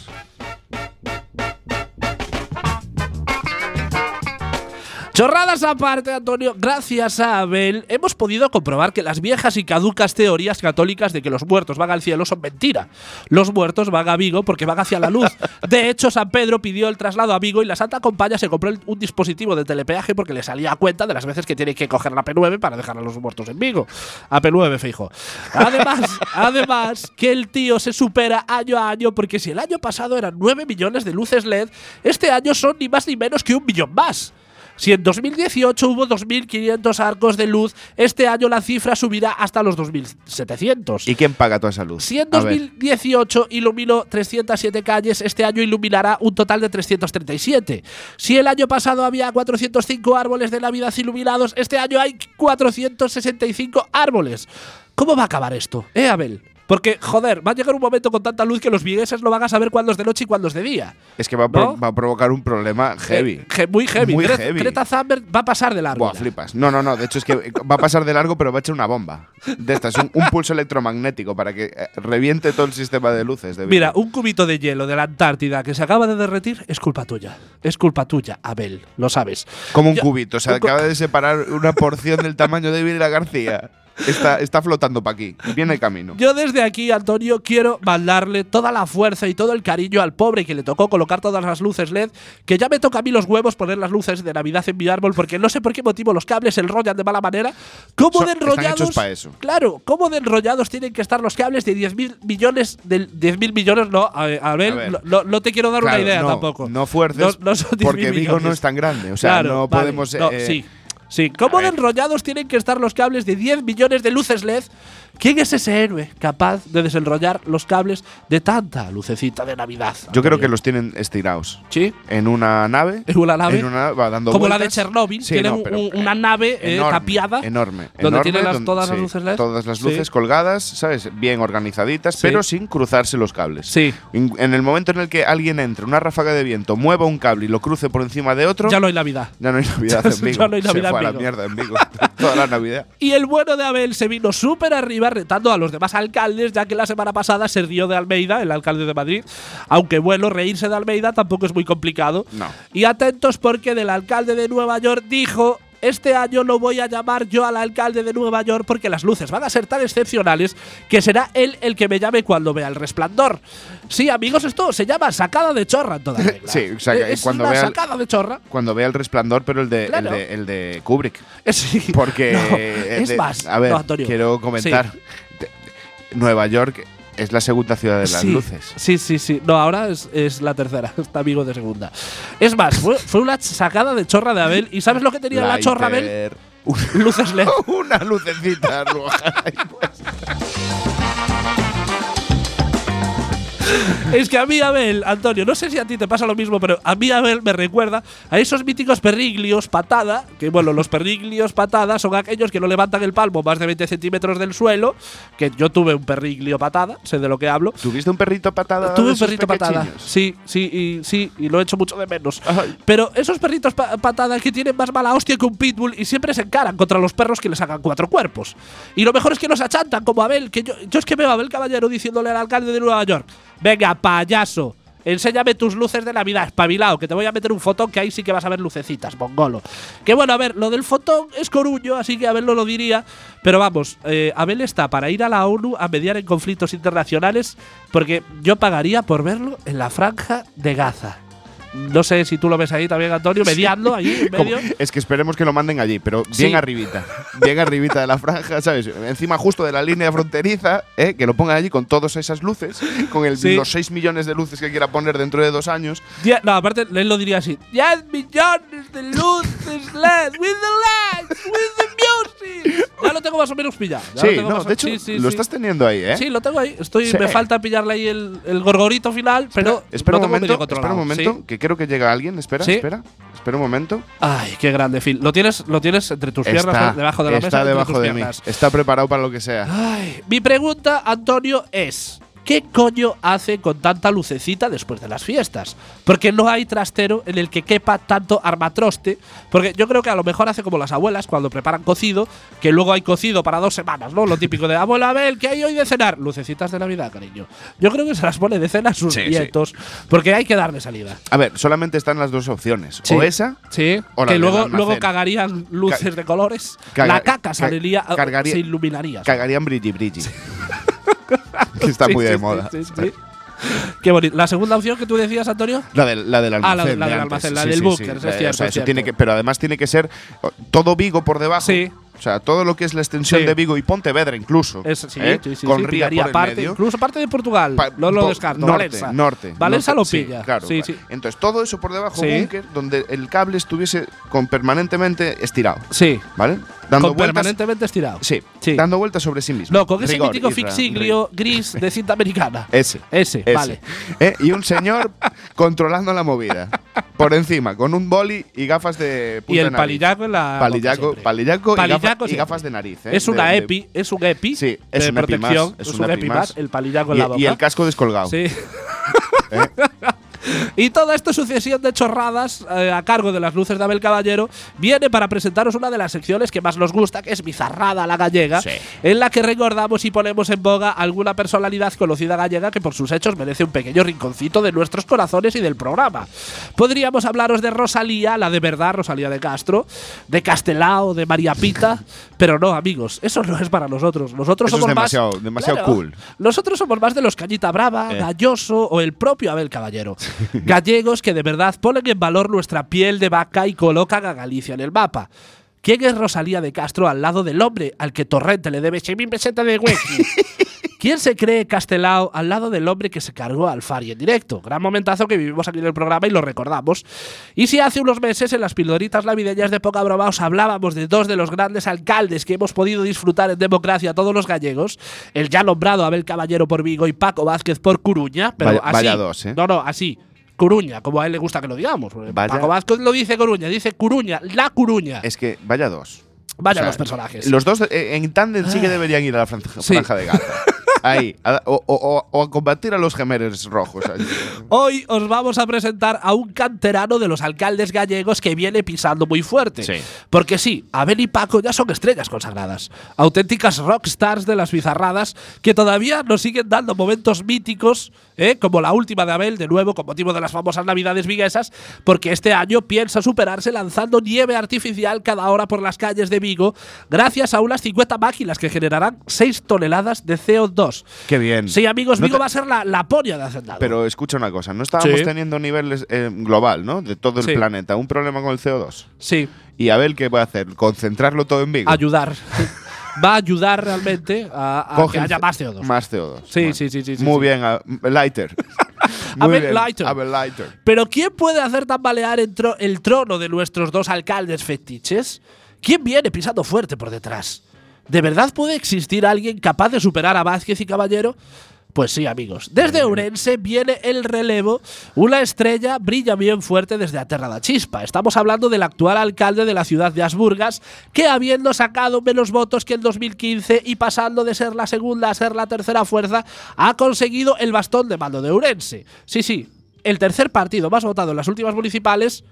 Chorradas aparte, Antonio, gracias a Abel hemos podido comprobar que las viejas y caducas teorías católicas de que los muertos van al cielo son mentira. Los muertos van a Vigo porque van hacia la luz. De hecho, San Pedro pidió el traslado a Vigo y la Santa Compañía se compró un dispositivo de telepeaje porque le salía a cuenta de las veces que tiene que coger la P9 para dejar a los muertos en Vigo. A P9, fijo. Además, además, que el tío se supera año a año porque si el año pasado eran 9 millones de luces LED, este año son ni más ni menos que un millón más. Si en 2018 hubo 2.500 arcos de luz, este año la cifra subirá hasta los 2.700. ¿Y quién paga toda esa luz? Si en A ver. 2018 iluminó 307 calles, este año iluminará un total de 337. Si el año pasado había 405 árboles de Navidad iluminados, este año hay 465 árboles. ¿Cómo va a acabar esto? ¿Eh, Abel? Porque, joder, va a llegar un momento con tanta luz que los vigueses no van a saber cuándo es de noche y cuándo es de día. Es que va a, pro- ¿No? va a provocar un problema heavy. Eh, ge- muy heavy. Muy Gre- heavy. Greta Thunberg va a pasar de largo. Buah, flipas. No, no, no. De hecho, es que va a pasar de largo, pero va a echar una bomba. De estas, un, un pulso electromagnético para que eh, reviente todo el sistema de luces. de Mira, un cubito de hielo de la Antártida que se acaba de derretir es culpa tuya. Es culpa tuya, Abel. Lo sabes. Como un yo- cubito. O cu- acaba de separar una porción del tamaño de Vila García. Está, está flotando para aquí. Viene camino. Yo desde aquí, Antonio, quiero mandarle toda la fuerza y todo el cariño al pobre que le tocó colocar todas las luces LED, que ya me toca a mí los huevos poner las luces de Navidad en mi árbol, porque no sé por qué motivo los cables se enrollan de mala manera. ¿Cómo Son- de enrollados? eso. Claro, ¿cómo de enrollados tienen que estar los cables de 10.000 millones? De 10.000 millones, no, a, a ver, A ver. no- te quiero dar Claro, una idea no, tampoco. No fuerces, No- son 10.000 porque Vigo no es tan grande. O sea, Claro, no vale. podemos. Eh, sí. Sí, ¿cómo de enrollados tienen que estar los cables de 10 millones de luces LED? ¿Quién es ese héroe capaz de desenrollar los cables de tanta lucecita de Navidad? Yo creo que los tienen estirados. Sí. En una nave. En una nave. En una va dando Como la de. Chernobyl, Sí, tienen no, un- pero, un- una nave eh, enorme, tapiada. Enorme. donde enorme, tiene las- donde- todas las luces LED. Todas las Sí. luces colgadas, ¿sabes? Bien organizaditas, pero sin cruzarse los cables. Sí. En, en el momento en el que alguien entre, una ráfaga de viento, mueva un cable y lo cruce por encima de otro, Ya no hay Navidad. ya no hay Navidad en Vigo. Ya no hay Navidad Se fue en a la Vigo. mierda en Vigo. Toda la Navidad. Y el bueno de Abel se vino súper arriba retando a los demás alcaldes, ya que la semana pasada se rió de Almeida, el alcalde de Madrid. Aunque bueno, reírse de Almeida tampoco es muy complicado. No. Y atentos porque del alcalde de Nueva York dijo. Este año no voy a llamar yo al alcalde de Nueva York porque las luces van a ser tan excepcionales que será él el que me llame cuando vea el resplandor. Sí, amigos, esto se llama sacada de chorra en toda regla. Sí, o sea, que es cuando una vea el- sacada de chorra. Cuando vea el resplandor, pero el de, Claro. el de, el de Kubrick. Sí. Porque. No, eh, es de- más, A ver, no, Antonio. quiero comentar. Nueva York es la segunda ciudad de las sí, luces. Sí, sí, sí. No, ahora es, es la tercera. Está amigo de segunda. Es más, fue, fue una sacada de chorra de Abel. ¿Y sabes lo que tenía la chorra Abel? Lighter. Luces LED. Una lucecita roja. es que a mí Abel, Antonio, no sé si a ti te pasa lo mismo, pero a mí Abel me recuerda a esos míticos perriglios patada. Que bueno, los perriglios patada son aquellos que no levantan el palmo más de 20 centímetros del suelo. Que yo tuve un perriglio patada, sé de lo que hablo. ¿Tuviste un perrito patada? Tuve un perrito patada. Sí, sí, y, sí, y lo he hecho mucho de menos. Ay. Pero esos perritos pa- patada que tienen más mala hostia que un pitbull y siempre se encaran contra los perros que les hagan cuatro cuerpos. Y lo mejor es que nos achantan, como Abel, que yo, yo es que veo a Abel Caballero diciéndole al alcalde de Nueva York: Venga, payaso. Enséñame tus luces de Navidad, espabilado, que te voy a meter un fotón que ahí sí que vas a ver lucecitas, mongolo. Que bueno, a ver, lo del fotón es coruño, así que Abel no lo diría. Pero vamos, eh, Abel está para ir a la ONU a mediar en conflictos internacionales, porque yo pagaría por verlo en la franja de Gaza. No sé si tú lo ves ahí también, Antonio, mediando ahí en Como- medio. Es que esperemos que lo manden allí, pero Sí. bien arribita. Bien arribita de la franja, ¿sabes? Encima justo de la línea fronteriza, ¿eh? que lo pongan allí con todas esas luces, con el- Sí. los 6 millones de luces que quiera poner dentro de dos años. No, aparte, él lo diría así: 10 millones de luces LED, with the lights, with the Ya lo tengo más o menos pillado. ya lo Sí, tengo no, más de hecho, sí, sí, lo estás teniendo ahí, ¿eh? Sí, lo tengo ahí. Estoy. Me falta pillarle ahí el, el gorgorito final, pero. espera lo un tengo momento, espera un momento, que creo que llega alguien. Espera, espera. Espera un momento. Ay, qué grande, Phil. Lo tienes, lo tienes entre tus piernas, está debajo de la está mesa. entre debajo de mí. Está preparado para lo que sea. Ay, mi pregunta, Antonio, es: ¿qué coño hace con tanta lucecita después de las fiestas? Porque no hay trastero en el que quepa tanto armatroste. Porque yo creo que a lo mejor hace como las abuelas cuando preparan cocido, que luego hay cocido para dos semanas, ¿no? Lo típico de abuela Abel, ¿qué hay hoy de cenar? Lucecitas de Navidad, cariño. Yo creo que se las pone de cena a sus Sí, sí. nietos, porque hay que darle salida. A ver, solamente están las dos opciones. Sí. O esa, Sí, O la que luego, luego cagarían luces de colores. Caga- la caca ca- saliría, cargaría- se iluminaría. cagarían brilli brilli. que está Sí, muy sí, de moda. sí. Qué bonito. La segunda opción que tú decías, Antonio. La del, la del Ah, la- almacén. la de del almacén, la del búnker, es Eh, cierto, o sea, pero además tiene que ser oh, todo Vigo por debajo. Sí. O sea, todo lo que es la extensión Sí. de Vigo y Pontevedra incluso. Es, sí, ¿eh? sí, sí, Con sí, ría pillaría por el parte, medio. incluso parte de Portugal. Pa- no lo descarto. Norte, Valenza. norte. Valenza norte, lo pilla. claro. Entonces, todo eso por debajo, búnker, donde el cable estuviese con permanentemente estirado. Sí. ¿Vale? Dando Con vueltas. permanentemente estirado. Sí, Sí. dando vueltas sobre sí mismo. No, con ese Rigor, mítico fixiglio gris de cinta americana. Ese. Ese, ese. vale. Eh, y un señor controlando la movida. Por encima, con un boli y gafas de punta Y el nariz. palillaco en la. Palillaco, palillaco, y, Palillaco gafa- y gafas de nariz. ¿eh? Es una De- EPI, es un EPI Sí, es de un EPI más, protección. es es un EPI más. más, el palillaco en y, la boca. y el casco descolgado. Sí. ¿eh? Y toda esta sucesión de chorradas eh, a cargo de las luces de Abel Caballero viene para presentaros una de las secciones que más nos gusta, que es Bizarrada la Gallega, Sí. en la que recordamos y ponemos en boga alguna personalidad conocida gallega que por sus hechos merece un pequeño rinconcito de nuestros corazones y del programa. Podríamos hablaros de Rosalía, la de verdad, Rosalía de Castro, de Castelao, de María Pita, pero no, amigos, eso no es para nosotros. Nosotros Eso es somos demasiado- más. demasiado cool. Nosotros somos más de los Cañita Brava, Eh. Galloso o el propio Abel Caballero. Gallegos que de verdad ponen en valor nuestra piel de vaca y colocan a Galicia en el mapa. ¿Quién es Rosalía de Castro al lado del hombre al que Torrente le debe 6.000 pesetas de? ¿Quién se cree Castelao al lado del hombre que se cargó al Fari en directo? Gran momentazo que vivimos aquí en el programa y lo recordamos. Y si hace unos meses en las pildoritas navideñas de poca broma os hablábamos de dos de los grandes alcaldes que hemos podido disfrutar en democracia todos los gallegos, el ya nombrado Abel Caballero por Vigo y Paco Vázquez por Curuña, pero Vaya- así. vaya dos, ¿eh? No, no, así. Coruña, como a él le gusta que lo digamos. Vaya- Paco Vázquez lo dice Coruña, dice Coruña, la Coruña. Es que vaya dos. Vaya O sea, los personajes. Los dos eh, en tándem sí que deberían ir a la franja, Sí. franja de Gaza. Ahí. a- o, o- o- a combatir a los gemeres rojos. allí. Hoy os vamos a presentar a un canterano de los alcaldes gallegos que viene pisando muy fuerte. Sí. Porque sí, Abel y Paco ya son estrellas consagradas, auténticas rockstars de las bizarradas que todavía nos siguen dando momentos míticos, ¿eh? como la última de Abel, de nuevo, con motivo de las famosas Navidades viguesas, porque este año piensa superarse lanzando nieve artificial cada hora por las calles de Vigo, gracias a unas 50 máquinas que generarán 6 toneladas de CO2. Qué bien. Sí, amigos, No Vigo te- va a ser la, la ponia de Hacendado. Pero escucha una cosa, no estábamos Sí. teniendo niveles eh, global, ¿no? De todo el Sí. planeta, un problema con el CO2. Sí. ¿Y Abel qué va a hacer? ¿Concentrarlo todo en Vigo? ayudar. Va a ayudar realmente a, a que haya más CO2. Más CO2. Sí, sí, sí, sí, sí, Muy sí. bien, a- Lighter. Muy Abel bien, Lighter. Abel Lighter. Pero ¿quién puede hacer tambalear el, tro- el trono de nuestros dos alcaldes fetiches? ¿Quién viene pisando fuerte por detrás? ¿De verdad puede existir alguien capaz de superar a Vázquez y Caballero? Pues sí, amigos. Desde Ourense viene el relevo. Una estrella brilla bien fuerte desde Aterra da Chispa. Estamos hablando del actual alcalde de la ciudad de Asburgas, que habiendo sacado menos votos que en 2015 y pasando de ser la segunda a ser la tercera fuerza, ha conseguido el bastón de mando de Ourense. Sí, sí, el tercer partido más votado en las últimas municipales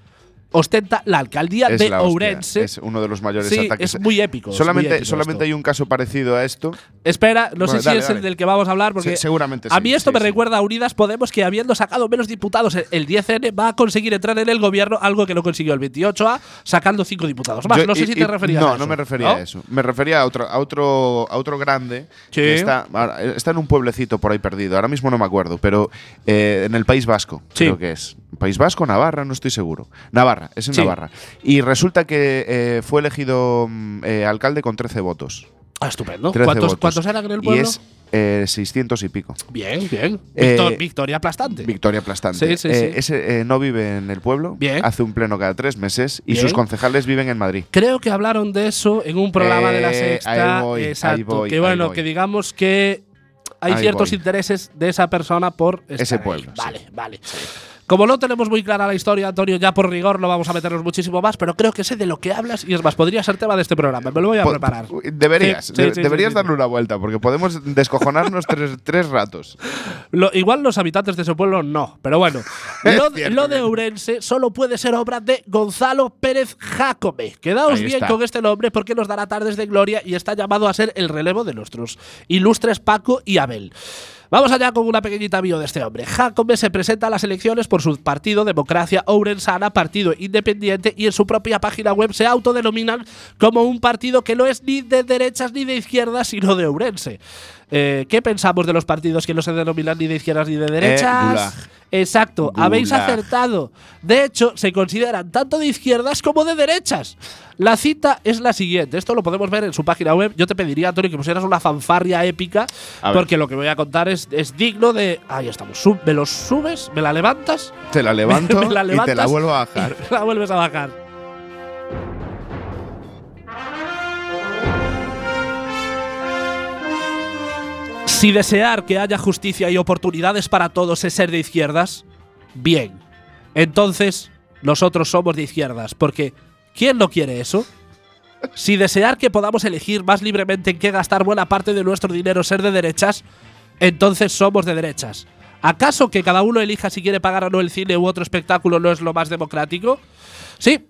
ostenta la alcaldía Es de la hostia, Ourense. Es uno de los mayores Sí, ataques. es muy épico, Solamente, muy épico solamente hay un caso parecido a esto. Espera, no Bueno, sé si es dale. el del que vamos a hablar, porque Se- seguramente a sí, mí esto sí, me sí. recuerda a Unidas Podemos que habiendo sacado menos diputados el- el 10N va a conseguir entrar en el gobierno, algo que no consiguió el 28A, sacando cinco diputados más. Yo- no sé y- si te referías no, a eso. No, me refería a eso. Me refería a otro, a otro, a otro grande Sí. que está, eh, está en un pueblecito por ahí perdido. Ahora mismo no me acuerdo, pero eh, en el País Vasco, Sí. creo que es. País Vasco, Navarra, no estoy seguro. Navarra, es en Sí. Navarra. Y resulta que eh, fue elegido mm, eh, alcalde con 13 votos. Ah, estupendo. 13 ¿Cuántos. ¿Cuántos eran en el Y pueblo? es eh, 600 y pico. Bien, bien. Eh, Victor- victoria aplastante. Victoria aplastante. Sí, sí, Eh, sí. Ese eh, no vive en el pueblo. Bien. Hace un pleno cada tres meses y Bien. sus concejales viven en Madrid. Creo que hablaron de eso en un programa de la Eh, Sexta. ahí voy, ahí Exacto. voy, que bueno, que digamos que hay Ahí ciertos voy. intereses de esa persona por Ese pueblo. Vale, vale. Como no tenemos muy clara la historia, Antonio, ya por rigor no vamos a meternos muchísimo más, pero creo que sé de lo que hablas y es más, podría ser tema de este programa. Me lo voy a preparar. Deberías, Sí, de- sí, sí, deberías darle una vuelta, porque podemos descojonarnos tres, tres ratos. Lo- igual los habitantes de ese pueblo no, pero bueno. lo, Es cierto lo de Ourense solo puede ser obra de Gonzalo Pérez Jacome. Quedaos bien está. con este nombre porque nos dará tardes de gloria y está llamado a ser el relevo de nuestros ilustres Paco y Abel. Vamos allá con una pequeñita bio de este hombre. Jacome se presenta a las elecciones por su partido Democracia Ourensana, partido independiente, y en su propia página web se autodenominan como un partido que no es ni de derechas ni de izquierdas, sino de Ourense. Eh, ¿Qué pensamos de los partidos que no se denominan ni de izquierdas ni de derechas? gulag. Exacto, habéis acertado. De hecho, se consideran tanto de izquierdas como de derechas. La cita es la siguiente. Esto lo podemos ver en su página web. Yo te pediría, Antonio, que pusieras una fanfarria épica, porque lo que voy a contar es, es digno de. Ahí estamos. Sub- me los subes, me la levantas. Te la levanto me la y te la vuelvo a bajar. la vuelves a bajar. Si desear que haya justicia y oportunidades para todos es ser de izquierdas, bien. Entonces, nosotros somos de izquierdas, porque ¿quién no quiere eso? Si desear que podamos elegir más libremente en qué gastar buena parte de nuestro dinero ser de derechas, entonces somos de derechas. ¿Acaso que cada uno elija si quiere pagar o no el cine u otro espectáculo no es lo más democrático? Sí,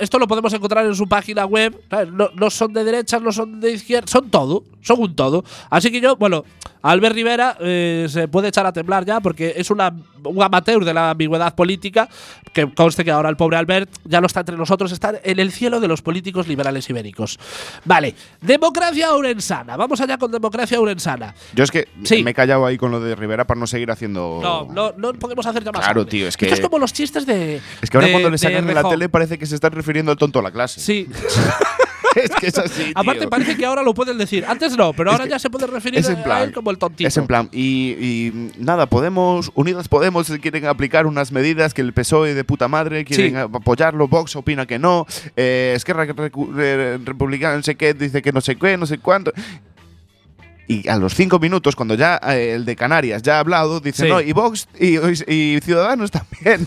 esto lo podemos encontrar en su página web. No, no son de derechas, no son de izquierda, son todo, son un todo. Así que yo, bueno, Albert Rivera eh, se puede echar a temblar ya porque es una, un amateur de la ambigüedad política. Que conste que ahora el pobre Albert ya no está entre nosotros, está en el cielo de los políticos liberales ibéricos. Vale, democracia urensana. Vamos allá con democracia urensana. Yo es que Sí. me he callado ahí con lo de Rivera para no seguir haciendo. No, no, no podemos hacer más. Claro, tío, es Esto que- es como los chistes de. Es que ahora de- cuando le de sacan en la tele parece que se están refiriendo al tonto a la clase. Sí. es que es así. Aparte, tío. parece que ahora lo pueden decir. Antes no, pero Es ahora que ya se puede referir a plan, él como el tontito. Es en plan, y, y nada, Podemos, Unidas Podemos quieren aplicar unas medidas que el PSOE de puta madre quieren Sí. apoyarlo, Vox opina que no, eh, Esquerra Republicana no sé qué, dice que no sé qué, no sé cuánto. Y a los cinco minutos, cuando ya eh, el de Canarias ya ha hablado, dice Sí. no, y Vox y, y Ciudadanos también.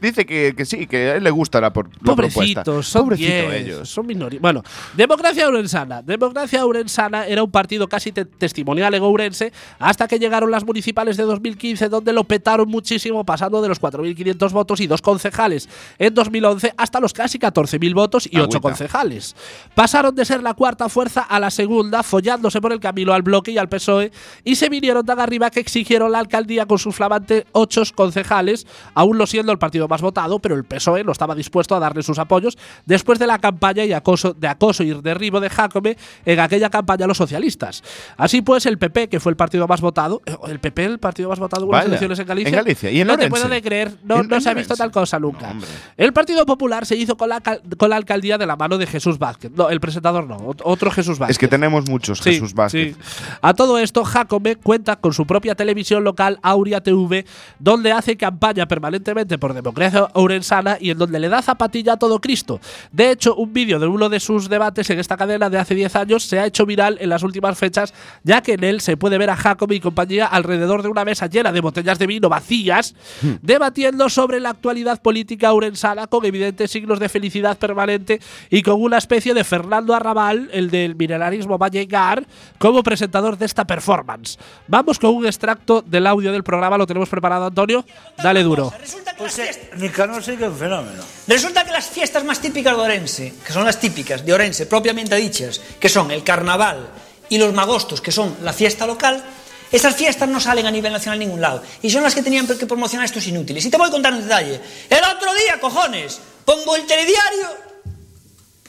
dice que, que sí, que a él le gusta la, por, la. Pobrecitos, son Pobrecito diez, ellos. Son minoría. Bueno, Democracia Urensana. Democracia Urensana era un partido casi te- testimonial en Ourense hasta que llegaron las municipales de 2015, donde lo petaron muchísimo, pasando de los 4.500 votos y dos concejales en 2011 hasta los casi 14.000 votos y ocho concejales. Pasaron de ser la cuarta fuerza a la segunda, follándose por el camino al bloque y al PSOE, y se vinieron tan arriba que exigieron la alcaldía con sus flamantes ocho concejales, aún no siendo el partido más votado, pero el PSOE no estaba dispuesto a darle sus apoyos después de la campaña y acoso, de acoso y derribo de Jacome en aquella campaña a los socialistas. Así pues, el PP, que fue el partido más votado, eh, el PP, el partido más votado en Vaya, elecciones en Galicia. en Galicia, y en no te puedo de creer, no, se ha visto tal cosa nunca. No. El Partido Popular se hizo con la, con la alcaldía de la mano de Jesús Vázquez. No, el presentador no, ot- otro Jesús Vázquez. Es que tenemos muchos, Sí, Jesús Vázquez. sí. A todo esto, Jacome cuenta con su propia televisión local, Aurea TV, donde hace campaña permanentemente por democracia ourensana y en donde le da zapatilla a todo Cristo. De hecho, un vídeo de uno de sus debates en esta cadena de hace 10 años se ha hecho viral en las últimas fechas, ya que en él se puede ver a Jacome y compañía alrededor de una mesa llena de botellas de vino vacías, debatiendo sobre la actualidad política ourensana con evidentes signos de felicidad permanente y con una especie de Fernando Arrabal, el del mineralismo va a llegar, como presentador de esta performance. Vamos con un extracto del audio del programa, lo tenemos preparado, Antonio. Dale duro. Resulta que, Pues las eh, fiestas, Nicanor sí que es un fenómeno. resulta que las fiestas más típicas de Orense, que son las típicas de Orense propiamente dichas, que son el carnaval y los magostos, que son la fiesta local, esas fiestas no salen a nivel nacional en ningún lado. Y son las que tenían que promocionar estos inútiles. Y te voy a contar un detalle. El otro día, cojones, pongo el telediario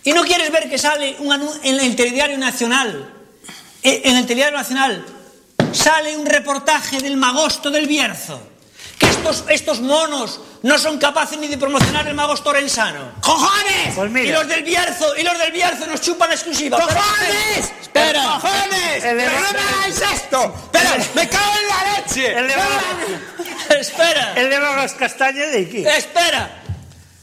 y no quieres ver que sale un en el telediario nacional. Eh, En el telediario nacional sale un reportaje del magosto del Bierzo. Que estos, estos monos no son capaces ni de promocionar el magosto orensano. ¡Cojones! Pues mira. Y los del Bierzo, y los del Bierzo nos chupan exclusiva. ¡Cojones! Espera. ¡Cojones! El de- ¡Pero no me hagáis esto! ¡Pero me cago en la leche! El de, Espera. el de las castañas de aquí. Espera.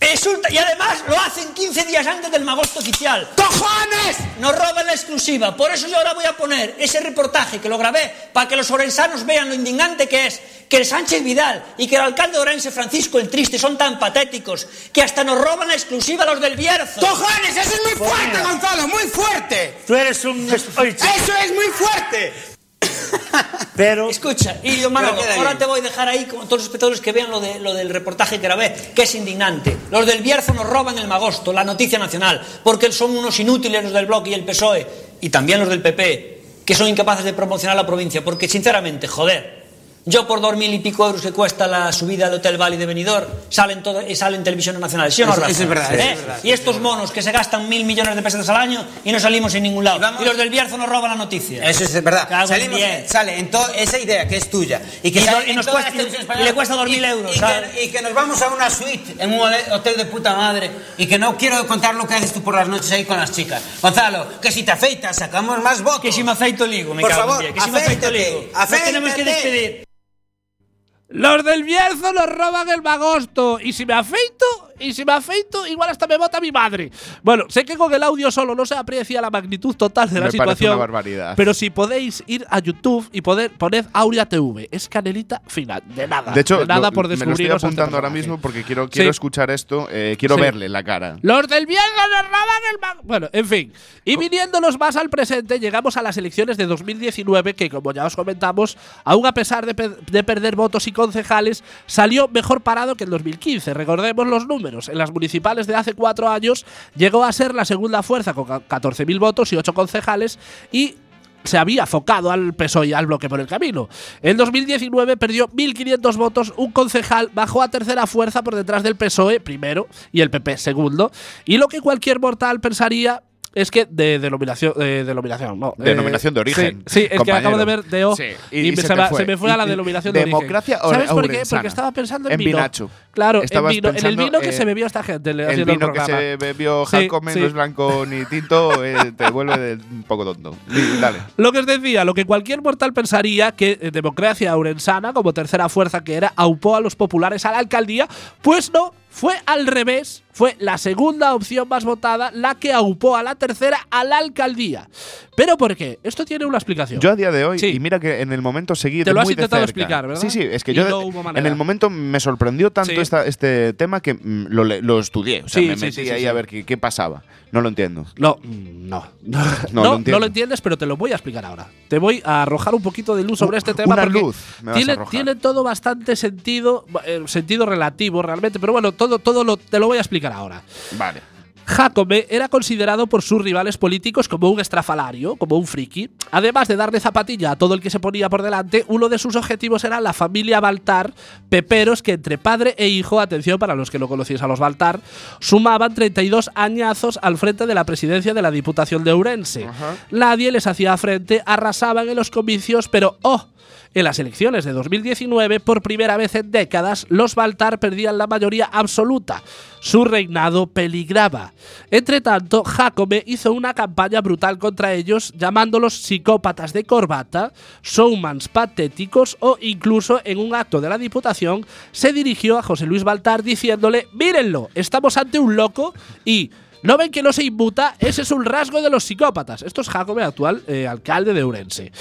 Resulta, y además lo hacen 15 días antes del magosto oficial. ¡Cojones! Nos roban la exclusiva. Por eso yo ahora voy a poner ese reportaje que lo grabé para que los orensanos vean lo indignante que es que el Sánchez Vidal y que el alcalde de Orense, Francisco el Triste, son tan patéticos que hasta nos roban la exclusiva los del Bierzo. ¡Cojones! ¡Eso es muy fuerte, Gonzalo! ¡Muy fuerte! Tú eres un. ¡Eso es muy fuerte! Pero. Escucha, y yo, Manolo, Pero queda ahora te voy a dejar ahí con todos los espectadores que vean lo, de, lo del reportaje que grabé, que es indignante. Los del Bierzo nos roban el magosto, la noticia nacional, porque son unos inútiles los del Bloque y el PSOE, y también los del PP, que son incapaces de promocionar la provincia, porque sinceramente, joder, yo por dos mil y pico euros que cuesta la subida al Hotel Valley de Benidorm, salen, todo, y salen televisiones nacionales, ¿sí o no, Rafa? eso es verdad, eso ¿Eh? es verdad. Y estos monos que se gastan mil millones de pesetas al año y no salimos en ningún lado. Y vamos- Y los del Bierzo nos roban la noticia. Eso es verdad. Cago en Salimos, diez. sale en toda esa idea que es tuya. Y que Y sale y en nos cuesta- y le cuesta 2.000 Y- euros, y ¿sabes? que, y que nos vamos a una suite en un hotel de puta madre. Y que no quiero contar lo que haces tú por las noches ahí con las chicas. Gonzalo, que si te afeitas sacamos más votos. Que si me afeito ligo, me Por cago en favor, diez. Que si me afeito ligo. Nos tenemos que despedir. Los del Bierzo nos roban el magosto. Y si me afeito, y si me afeito, igual hasta me vota mi madre. Bueno, sé que con el audio solo no se aprecia la magnitud total de la Me situación. una barbaridad. Pero si podéis ir a YouTube y poder poner Aurea TV, es canelita final. De nada. De hecho, de nada lo- por me lo estoy este apuntando ahora mismo porque quiero, quiero Sí. escuchar esto, eh, quiero Sí. verle la cara. Los del bien narraban el mag- Bueno, en fin. Y viniéndonos más al presente, llegamos a las elecciones de 2019, que como ya os comentamos, aún a pesar de, pe- de perder votos y concejales, salió mejor parado que en 2015. Recordemos los números. En las municipales de hace cuatro años llegó a ser la segunda fuerza con ca- 14.000 votos y 8 concejales y se había focado al PSOE y al bloque por el camino. En 2019 perdió 1.500 votos, un concejal bajó a tercera fuerza por detrás del PSOE primero y el PP segundo. Y lo que cualquier mortal pensaría es que de denominación, de denominación, no, eh, Denominación de origen, Sí, sí, es que acabo de ver de O Sí, y, y- y me- se me, fue. se me fue a la Y- denominación de origen. democracia ¿Sabes por qué? Porque estaba pensando en, En vino. vinacho. Claro, en, vino, en el vino que se bebió esta gente El haciendo vino el que programa. se bebió Sí, Jacome sí. no es blanco ni tinto, eh, te vuelve de- un poco tonto. Dale. Lo que os decía, lo que cualquier mortal pensaría que eh, Democracia Aurensana, como tercera fuerza que era, aupó a los populares a la alcaldía, pues no, fue al revés. Fue la segunda opción más votada la que aupó a la tercera a la alcaldía. ¿Pero por qué? Esto tiene una explicación. Yo a día de hoy, Sí. y mira que en el momento seguí Te lo has muy de intentado cerca. explicar, ¿verdad? Sí, sí, es que Y yo no de- hubo en el momento me sorprendió tanto Sí. esta- este tema que mm, lo, lo estudié. O sea, Sí, me sí, metí sí, sí, ahí sí. a ver qué, qué pasaba. No lo entiendo. No, no. No, No lo entiendo. entiendes, pero te lo voy a explicar ahora. Te voy a arrojar un poquito de luz sobre este tema. Una porque luz me vas a tiene, tiene todo bastante sentido, eh, sentido relativo realmente, pero bueno, todo, todo lo, te lo voy a explicar ahora. Vale. Jacome era considerado por sus rivales políticos como un estrafalario, como un friki. Además de darle zapatilla a todo el que se ponía por delante, uno de sus objetivos era la familia Baltar, peperos que entre padre e hijo, atención para los que no conocéis a los Baltar, sumaban 32 añazos al frente de la presidencia de la Diputación de Ourense. Nadie les hacía frente, arrasaban en los comicios, pero ¡oh! En las elecciones de 2019, por primera vez en décadas, los Baltar perdían la mayoría absoluta. Su reinado peligraba. Entre tanto, Jacome hizo una campaña brutal contra ellos, llamándolos psicópatas de corbata, showmans patéticos o incluso en un acto de la Diputación se dirigió a José Luis Baltar diciéndole, mírenlo, estamos ante un loco y... ¿No ven que no se imputa? Ese es un rasgo de los psicópatas. Esto es Jacome, actual eh, alcalde de Ourense.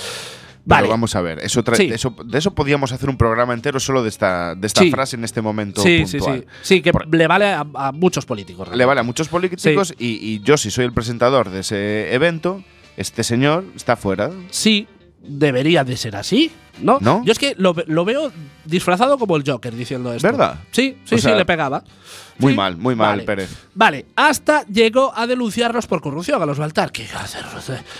Vale. vamos a ver, eso, Sí. de eso de eso podíamos hacer un programa entero solo de esta, de esta Sí. frase en este momento Sí, sí, puntual. sí. Sí, que Por- le vale a, a muchos políticos. Le vale a muchos políticos y, y yo, si soy el presentador de ese evento, este señor está fuera. Sí, debería de ser así, ¿no? ¿No? Yo es que lo, lo veo disfrazado como el Joker diciendo esto. ¿Verdad? Sí, sí, O sí, sea, le pegaba. Muy Sí. mal, muy mal, Vale. Pérez. Vale, hasta llegó a denunciarlos por corrupción a los Baltar. ¿Qué hacer?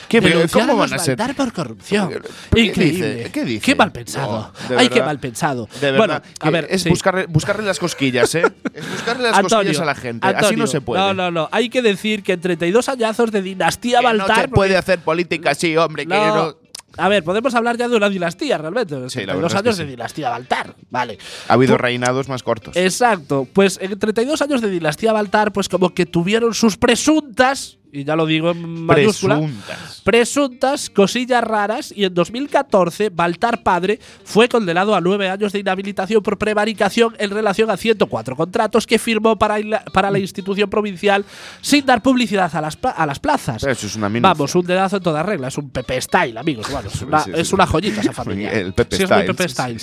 ¿Qué- cómo a los van a ser? Baltar por corrupción. ¿Pero qué Increíble. dice? ¿Qué dice? Qué mal pensado. De Ay, qué mal pensado. De bueno, verdad, a que ver, es sí. buscarle, buscarle las cosquillas, ¿eh? Es buscarle las cosquillas a la gente. Así no se puede. No, no, no. Hay que decir que en 32 añazos de dinastía Que no Baltar. se puede hacer política así, hombre. que No. A ver, podemos hablar ya de una dinastía realmente. Sí, la 32 verdad es que años sí. de dinastía Baltar. Vale. Ha habido reinados más cortos. Exacto. Pues en 32 años de dinastía Baltar, pues como que tuvieron sus presuntas, y ya lo digo en mayúscula, Presuntas. presuntas cosillas raras y en 2014 Baltar padre fue condenado a nueve años de inhabilitación por prevaricación en relación a 104 contratos que firmó para, la- para la institución provincial sin dar publicidad a las, a las plazas. Eso es una. Vamos, un dedazo en toda regla, es un Pepe Style, amigos. Bueno, es, una, Sí, sí, es sí. una joyita esa familia. El Pepe sí, es Style, Pepe sí, Style.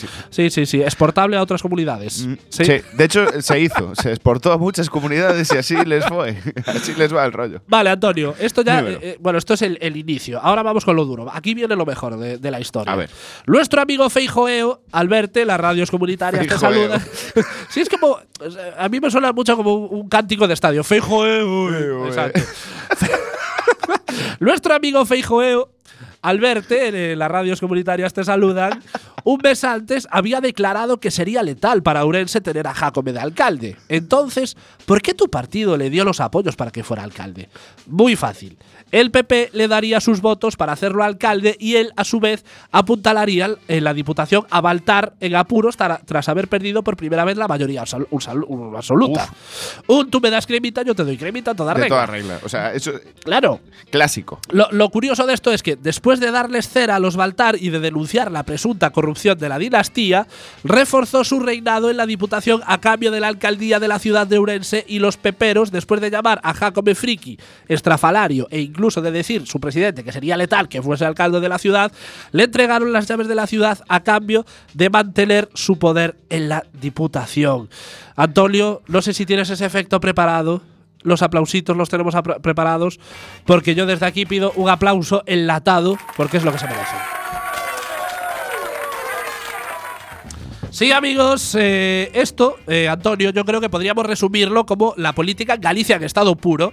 sí, Sí, exportable a otras comunidades. Mm, Sí. sí, de hecho se hizo, se exportó a muchas comunidades y así les fue, así les va el rollo. Vale, Antonio, esto ya. Eh, eh, bueno, esto es el, el inicio. Ahora vamos con lo duro. Aquí viene lo mejor de, de la historia. A ver. Nuestro amigo Feijoeo, al verte, las radios comunitarias te saludan. sí, es como. A mí me suena mucho como un, cántico de estadio. Feijoeo. Feijoeo. Exacto. Nuestro amigo Feijoeo, al verte, eh, las radios comunitarias te saludan. Un mes antes había declarado que sería letal para Urense tener a Jacome de alcalde. Entonces, ¿por qué tu partido le dio los apoyos para que fuera alcalde? Muy fácil. El PP le daría sus votos para hacerlo alcalde y él, a su vez, apuntalaría en la diputación a Baltar en apuros tras haber perdido por primera vez la mayoría un- absoluta. Un tú me das cremita, yo te doy cremita, toda De regla. toda regla, o sea, eso Claro. clásico. Lo, lo curioso de esto es que después de darles cera a los Baltar y de denunciar la presunta corrupción de la dinastía, reforzó su reinado en la Diputación a cambio de la alcaldía de la ciudad de Ourense y los peperos, después de llamar a Jacome Friki estrafalario e incluso de decir su presidente que sería letal que fuese alcalde de la ciudad, le entregaron las llaves de la ciudad a cambio de mantener su poder en la Diputación. Antonio, no sé si tienes ese efecto preparado. Los aplausitos los tenemos preparados porque yo desde aquí pido un aplauso enlatado porque es lo que se merece. Sí, amigos, eh, esto, eh, Antonio, yo creo que podríamos resumirlo como la política en Galicia en estado puro,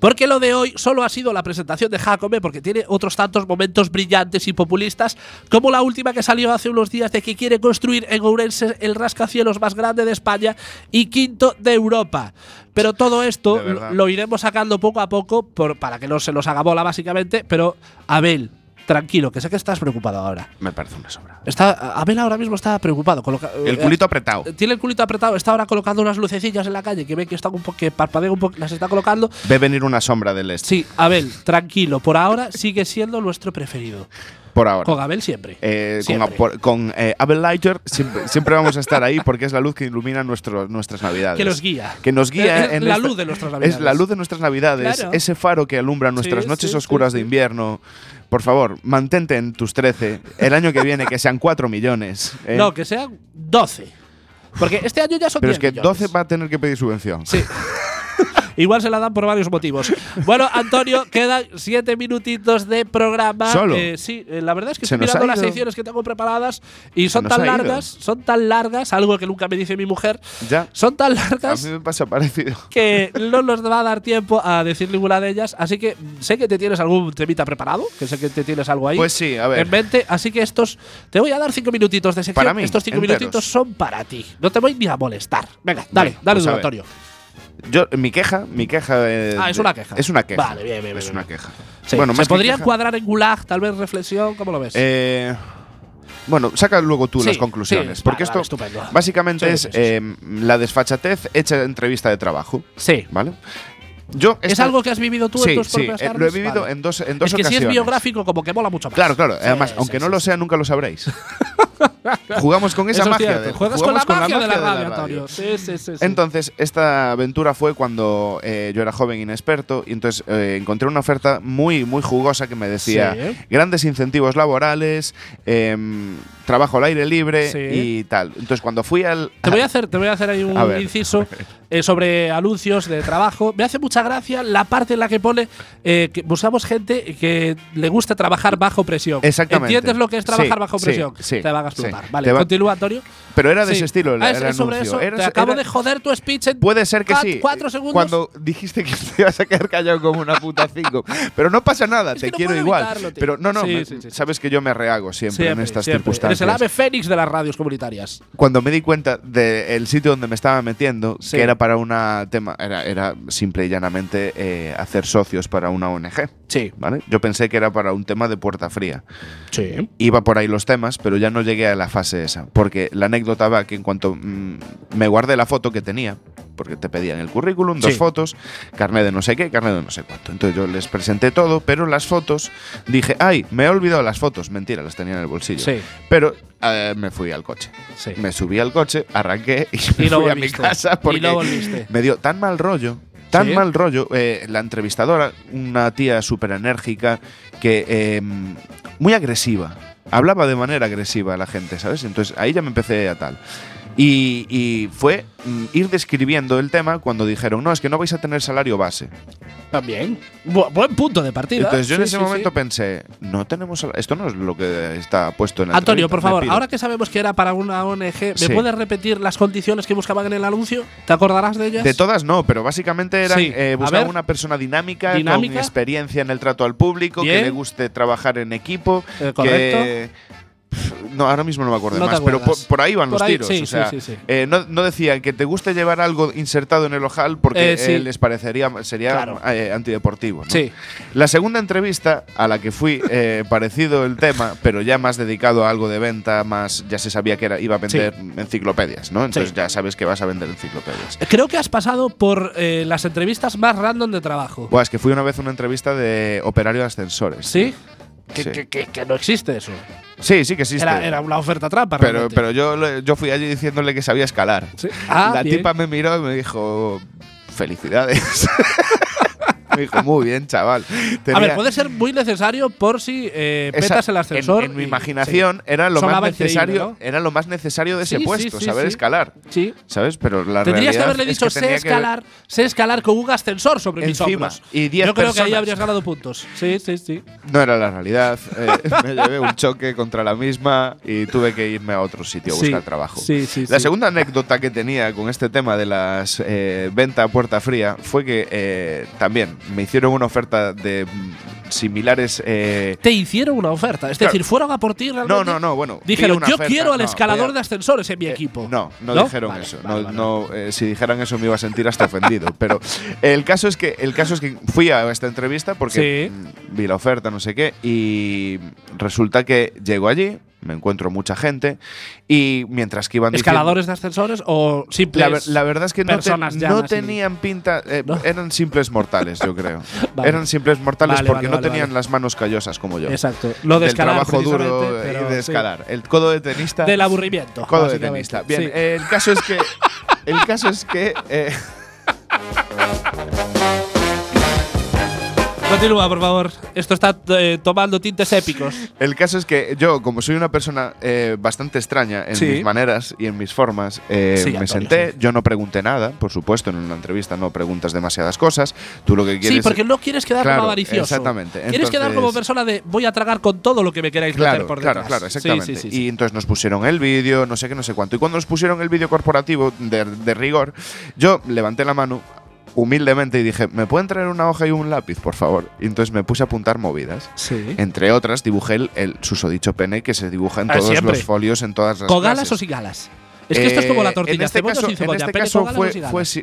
porque lo de hoy solo ha sido la presentación de Jacome, porque tiene otros tantos momentos brillantes y populistas, como la última que salió hace unos días de que quiere construir en Ourense el rascacielos más grande de España y quinto de Europa. Pero todo esto lo iremos sacando poco a poco por- para que no se nos haga bola, básicamente. Pero, Abel, tranquilo, que sé que estás preocupado ahora. Me parece una sobra. Está, Abel ahora mismo está preocupado. coloca- El eh, culito apretado. Tiene el culito apretado, está ahora colocando unas lucecillas en la calle que ve que están un poco que parpadea un poco, las está colocando. Ve venir una sombra del este. Sí, Abel, tranquilo, por ahora sigue siendo nuestro preferido. Por ahora. Con Abel siempre. Eh, con Siempre. por- con eh, Abel Lighter siempre, siempre vamos a estar ahí porque es la luz que ilumina nuestro- nuestras navidades. Que nos guía. Que nos guía Es en la esta- luz de nuestras Es navidades. la luz de nuestras navidades. Claro. Ese faro que alumbra nuestras Sí, noches sí, oscuras sí, de invierno. Por favor, mantente en tus 13. El año que viene que sean 4 millones. ¿eh? No, que sean 12. Porque este año ya son Pero 10 es que millones. 12 va a tener que pedir subvención. Sí. Igual se la dan por varios motivos. Bueno, Antonio, quedan siete minutitos de programa. ¿Solo? Eh, sí, eh, la verdad es que Se estoy mirando las secciones que tengo preparadas y son tan largas, son tan largas, algo que nunca me dice mi mujer, Ya. son tan A largas mí me pasa parecido. que no nos va a dar tiempo a decir ninguna de ellas. Así que sé que te tienes algún temita preparado, que sé que te tienes algo ahí. Pues sí, a ver. En mente, así que estos. Te voy a dar cinco minutitos de sección. Para mí, estos cinco enteros. minutitos son para ti. No te voy ni a molestar. Venga, dale, dale, pues a ver. Antonio. Yo, mi queja, mi queja. eh, Ah, es de- una queja. Es una queja. Vale, bien, bien, Es bien, una bien. queja. Sí, Bueno, ¿Se podría encuadrar en gulag, tal vez reflexión? ¿Cómo lo ves? Eh, bueno, saca luego tú Sí, las conclusiones. sí, porque vale, esto vale, básicamente Sí, es eh, la desfachatez hecha entrevista de trabajo. sí. ¿Vale? Yo ¿Es algo que has vivido tú en tus propias eh, carnes? lo he vivido Vale. en dos, en dos Es que si es biográfico, como que mola mucho más. Claro, claro. Además, aunque no lo sea, nunca lo sabréis. Jugamos con esa Eso es magia. de- Juegas con la magia de la radio, Antonio. Sí, sí, sí. Entonces, esta aventura fue cuando eh, yo era joven inexperto y entonces eh, encontré una oferta muy, muy jugosa que me decía grandes incentivos laborales, em, trabajo al aire libre y tal. Entonces, cuando fui al… Te voy a hacer, te voy a hacer ahí un inciso eh, sobre anuncios de trabajo. Me hace mucha gracia la parte en la que pone eh, que buscamos gente que le guste trabajar bajo presión. Exactamente. ¿Entiendes lo que es trabajar Sí, bajo presión? sí, Te van a explotar. Vale, va- continúa, Antonio. Pero era de ese estilo el, Ah, es- el es sobre anuncio. eso. Era- te acabo era- de joder tu speech en Puede ser que sí. cuatro segundos. Cuando dijiste que te ibas a quedar callado como una puta cinco. Pero no pasa nada, Es te no quiero igual. evitarlo. Pero no, no, me- sabes que yo me rehago siempre, en estas siempre. Eres circunstancias. el ave fénix de las radios comunitarias. Cuando me di cuenta del sitio donde me estaba metiendo, que era para una tema, era, era simple y llanamente eh, hacer socios para una ONG. Sí. ¿Vale? Yo pensé que era para un tema de puerta fría. Sí. Iba por ahí los temas, pero ya no llegué a la fase esa. Porque la anécdota va que en cuanto mm, me guardé la foto que tenía, porque te pedían el currículum, dos Sí. fotos, carnet de no sé qué, carnet de no sé cuánto. Entonces yo les presenté todo, pero las fotos dije, ay, me he olvidado las fotos. Mentira, las tenía en el bolsillo. Sí. Pero eh, me fui al coche. Sí. Me subí al coche, arranqué y me Y fui a mi casa porque me dio tan mal rollo. Tan Sí. mal rollo. eh, la entrevistadora, una tía súper enérgica, que eh, muy agresiva. Hablaba de manera agresiva a la gente, ¿sabes? Entonces ahí ya me empecé a tal. Y, y fue mm, ir describiendo el tema cuando dijeron, no, es que no vais a tener salario base. También. Bu- buen punto de partida. Entonces yo en Sí, ese sí, momento pensé, no tenemos sal- esto no es lo que está puesto en la Antonio, entrevista, por me favor, pido". ahora que sabemos que era para una ONG, ¿me Sí. puedes repetir las condiciones que buscaban en el anuncio? ¿Te acordarás de ellas? De todas no, pero básicamente eran Sí, eh, a ver. una persona dinámica, Dinámica. con experiencia en el trato al público, Bien. que le guste trabajar en equipo, Eh, correcto. que no, ahora mismo no me acuerdo No más, pero por, ahí van Por los ahí, tiros. sí, o sea, sí, sí, eh, no, no decían que te guste llevar algo insertado en el ojal porque Eh, eh, les parecería sería Claro. eh, antideportivo. ¿no? Sí. La segunda entrevista a la que fui, parecido el tema, pero ya más dedicado a algo de venta, más ya se sabía que era, iba a vender enciclopedias, ¿no? Entonces ya sabes que vas a vender enciclopedias. Creo que has pasado por las entrevistas más random de trabajo. Buah, es que fui una vez a una entrevista de operario de ascensores. ¿Sí? Que, Sí. que- que- que no existe eso. Sí, sí que existe. Era, era una oferta trampa. pero, realmente. pero yo, yo fui allí diciéndole que sabía escalar. Sí. Ah, la bien. tipa me miró y me dijo, felicidades. me dijo, muy bien, chaval. A ver, puede ser muy necesario por si eh, esa- petas el ascensor. En, en mi imaginación era lo Sonaba más necesario. ¿no? Era lo más necesario de ese Sí, puesto, sí, saber escalar. Sí. ¿Sabes? Pero la Tendrías que haberle es dicho, que sé tenía que- escalar, sé escalar con un ascensor sobre mis Encima, hombros. y 10 Yo creo que ahí habrías ganado puntos. Sí, sí, sí. No era la realidad. eh, me llevé un choque contra la misma y tuve que irme a otro sitio a buscar trabajo. sí, sí, la segunda anécdota que tenía con este tema de las eh, venta a puerta fría fue que eh, también me hicieron una oferta de mm, similares. eh, Te hicieron una oferta. Es Claro. decir, fueron a por ti realmente. no, no, no, bueno. Dijeron, yo oferta- quiero al no, escalador a- de ascensores en mi Eh, equipo. no, no, dijeron Vale, eso. vale, no, vale. eh, si dijeran eso me iba a sentir hasta ofendido. Pero el caso es que el caso es que fui a esta entrevista porque Sí. vi la oferta, no sé qué, y resulta que llego allí, me encuentro mucha gente y mientras que iban diciendo- ¿Escaladores de ascensores o simples la, la verdad es que no, te- no tenían pinta. eh, ¿No? Eran simples mortales, yo creo. Vale. Eran simples mortales Vale, porque vale, no tenían las manos callosas como yo. Exacto. Lo de Del escalar, trabajo duro y de sí. escalar. El codo de tenista. Del aburrimiento. Codo de tenista. Bien, Sí. el caso es que. El caso es que. eh, Continúa, por favor. Esto está eh, tomando tintes épicos. el caso es que yo, como soy una persona eh, bastante extraña en Sí. mis maneras y en mis formas, eh, Sí, me senté. Yo no pregunté nada, por supuesto, en una entrevista no preguntas demasiadas cosas. Tú lo que quieres. Sí, porque no quieres quedar Claro, como avaricioso. exactamente. Quieres quedar como persona de voy a tragar con todo lo que me queráis meter Claro, por claro, detrás. claro, Sí, exactamente. sí. Y entonces nos pusieron el vídeo, no sé qué, no sé cuánto. Y cuando nos pusieron el vídeo corporativo de, de rigor, yo levanté la mano humildemente y dije, ¿me pueden traer una hoja y un lápiz, por favor? Y entonces me puse a apuntar movidas. Sí. Entre otras, dibujé el, el susodicho pene que se dibuja en Ah, todos siempre. los folios, en todas las ¿Con galas clases. o sin galas? Es que esto es como la Eh, tortilla. En este caso, sin cebolla. en este caso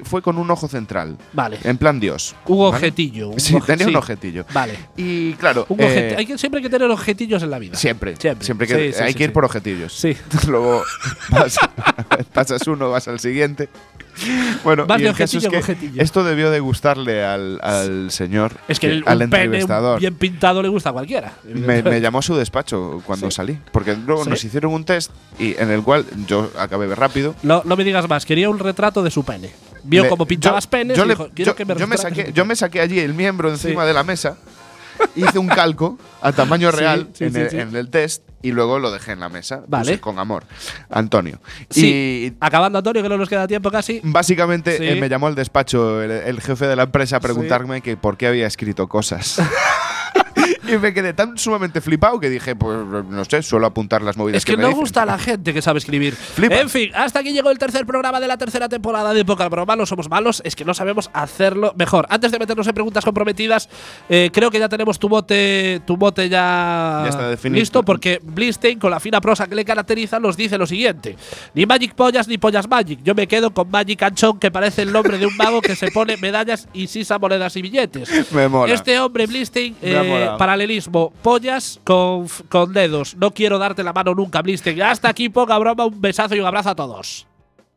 fue, con un ojo central. Vale. En plan Dios. Un ¿vale? objetillo. un Sí, tenía un objetillo. Vale. Y claro. Un eh, hay que, siempre hay que tener objetillos en la vida. Siempre, Siempre. siempre, que Sí, hay que ir por objetillos. Sí. Luego vas- pasas uno, vas al siguiente. Bueno, y el caso es que esto debió de gustarle al, al señor, Es que el, al un pene bien pintado le gusta a cualquiera. Me, me llamó a su despacho cuando Sí. salí, porque luego Sí. nos hicieron un test y en el cual yo acabé rápido. No, no me digas más, quería un retrato de su pene. Vio Le- cómo pintabas yo- penes yo y le- dijo, quiero yo- que me yo me saqué, yo pene". me saqué allí el miembro encima Sí. de la mesa, hice un calco a tamaño real sí, en, sí, el, en el test y luego lo dejé en la mesa. Vale. Puse con amor. Antonio. Sí, Y acabando Antonio, que no nos queda tiempo casi. Básicamente eh, me llamó al despacho el, el jefe de la empresa a preguntarme que por qué había escrito cosas. y me quedé tan sumamente flipado que dije, pues no sé, suelo apuntar las movidas Es que me no dicen. gusta a la gente que sabe escribir. En fin, hasta aquí llegó el tercer programa de la tercera temporada de Poca Broma. Malos somos malos, es que no sabemos hacerlo mejor. Antes de meternos en preguntas comprometidas, eh, creo que ya tenemos tu bote, tu bote ya, Ya está definido. listo, porque Blistein, con la fina prosa que le caracteriza, nos dice lo siguiente: Ni Magic Pollas ni Pollas Magic. Yo me quedo con Magic Anchón, que parece el nombre de un mago que se pone medallas y sisa monedas y billetes. Me mola. Este hombre, Blistein, eh, molado. Paralelismo, pollas con, dedos. No quiero darte la mano nunca, Blistein. Hasta aquí, poca broma, un besazo y un abrazo a todos.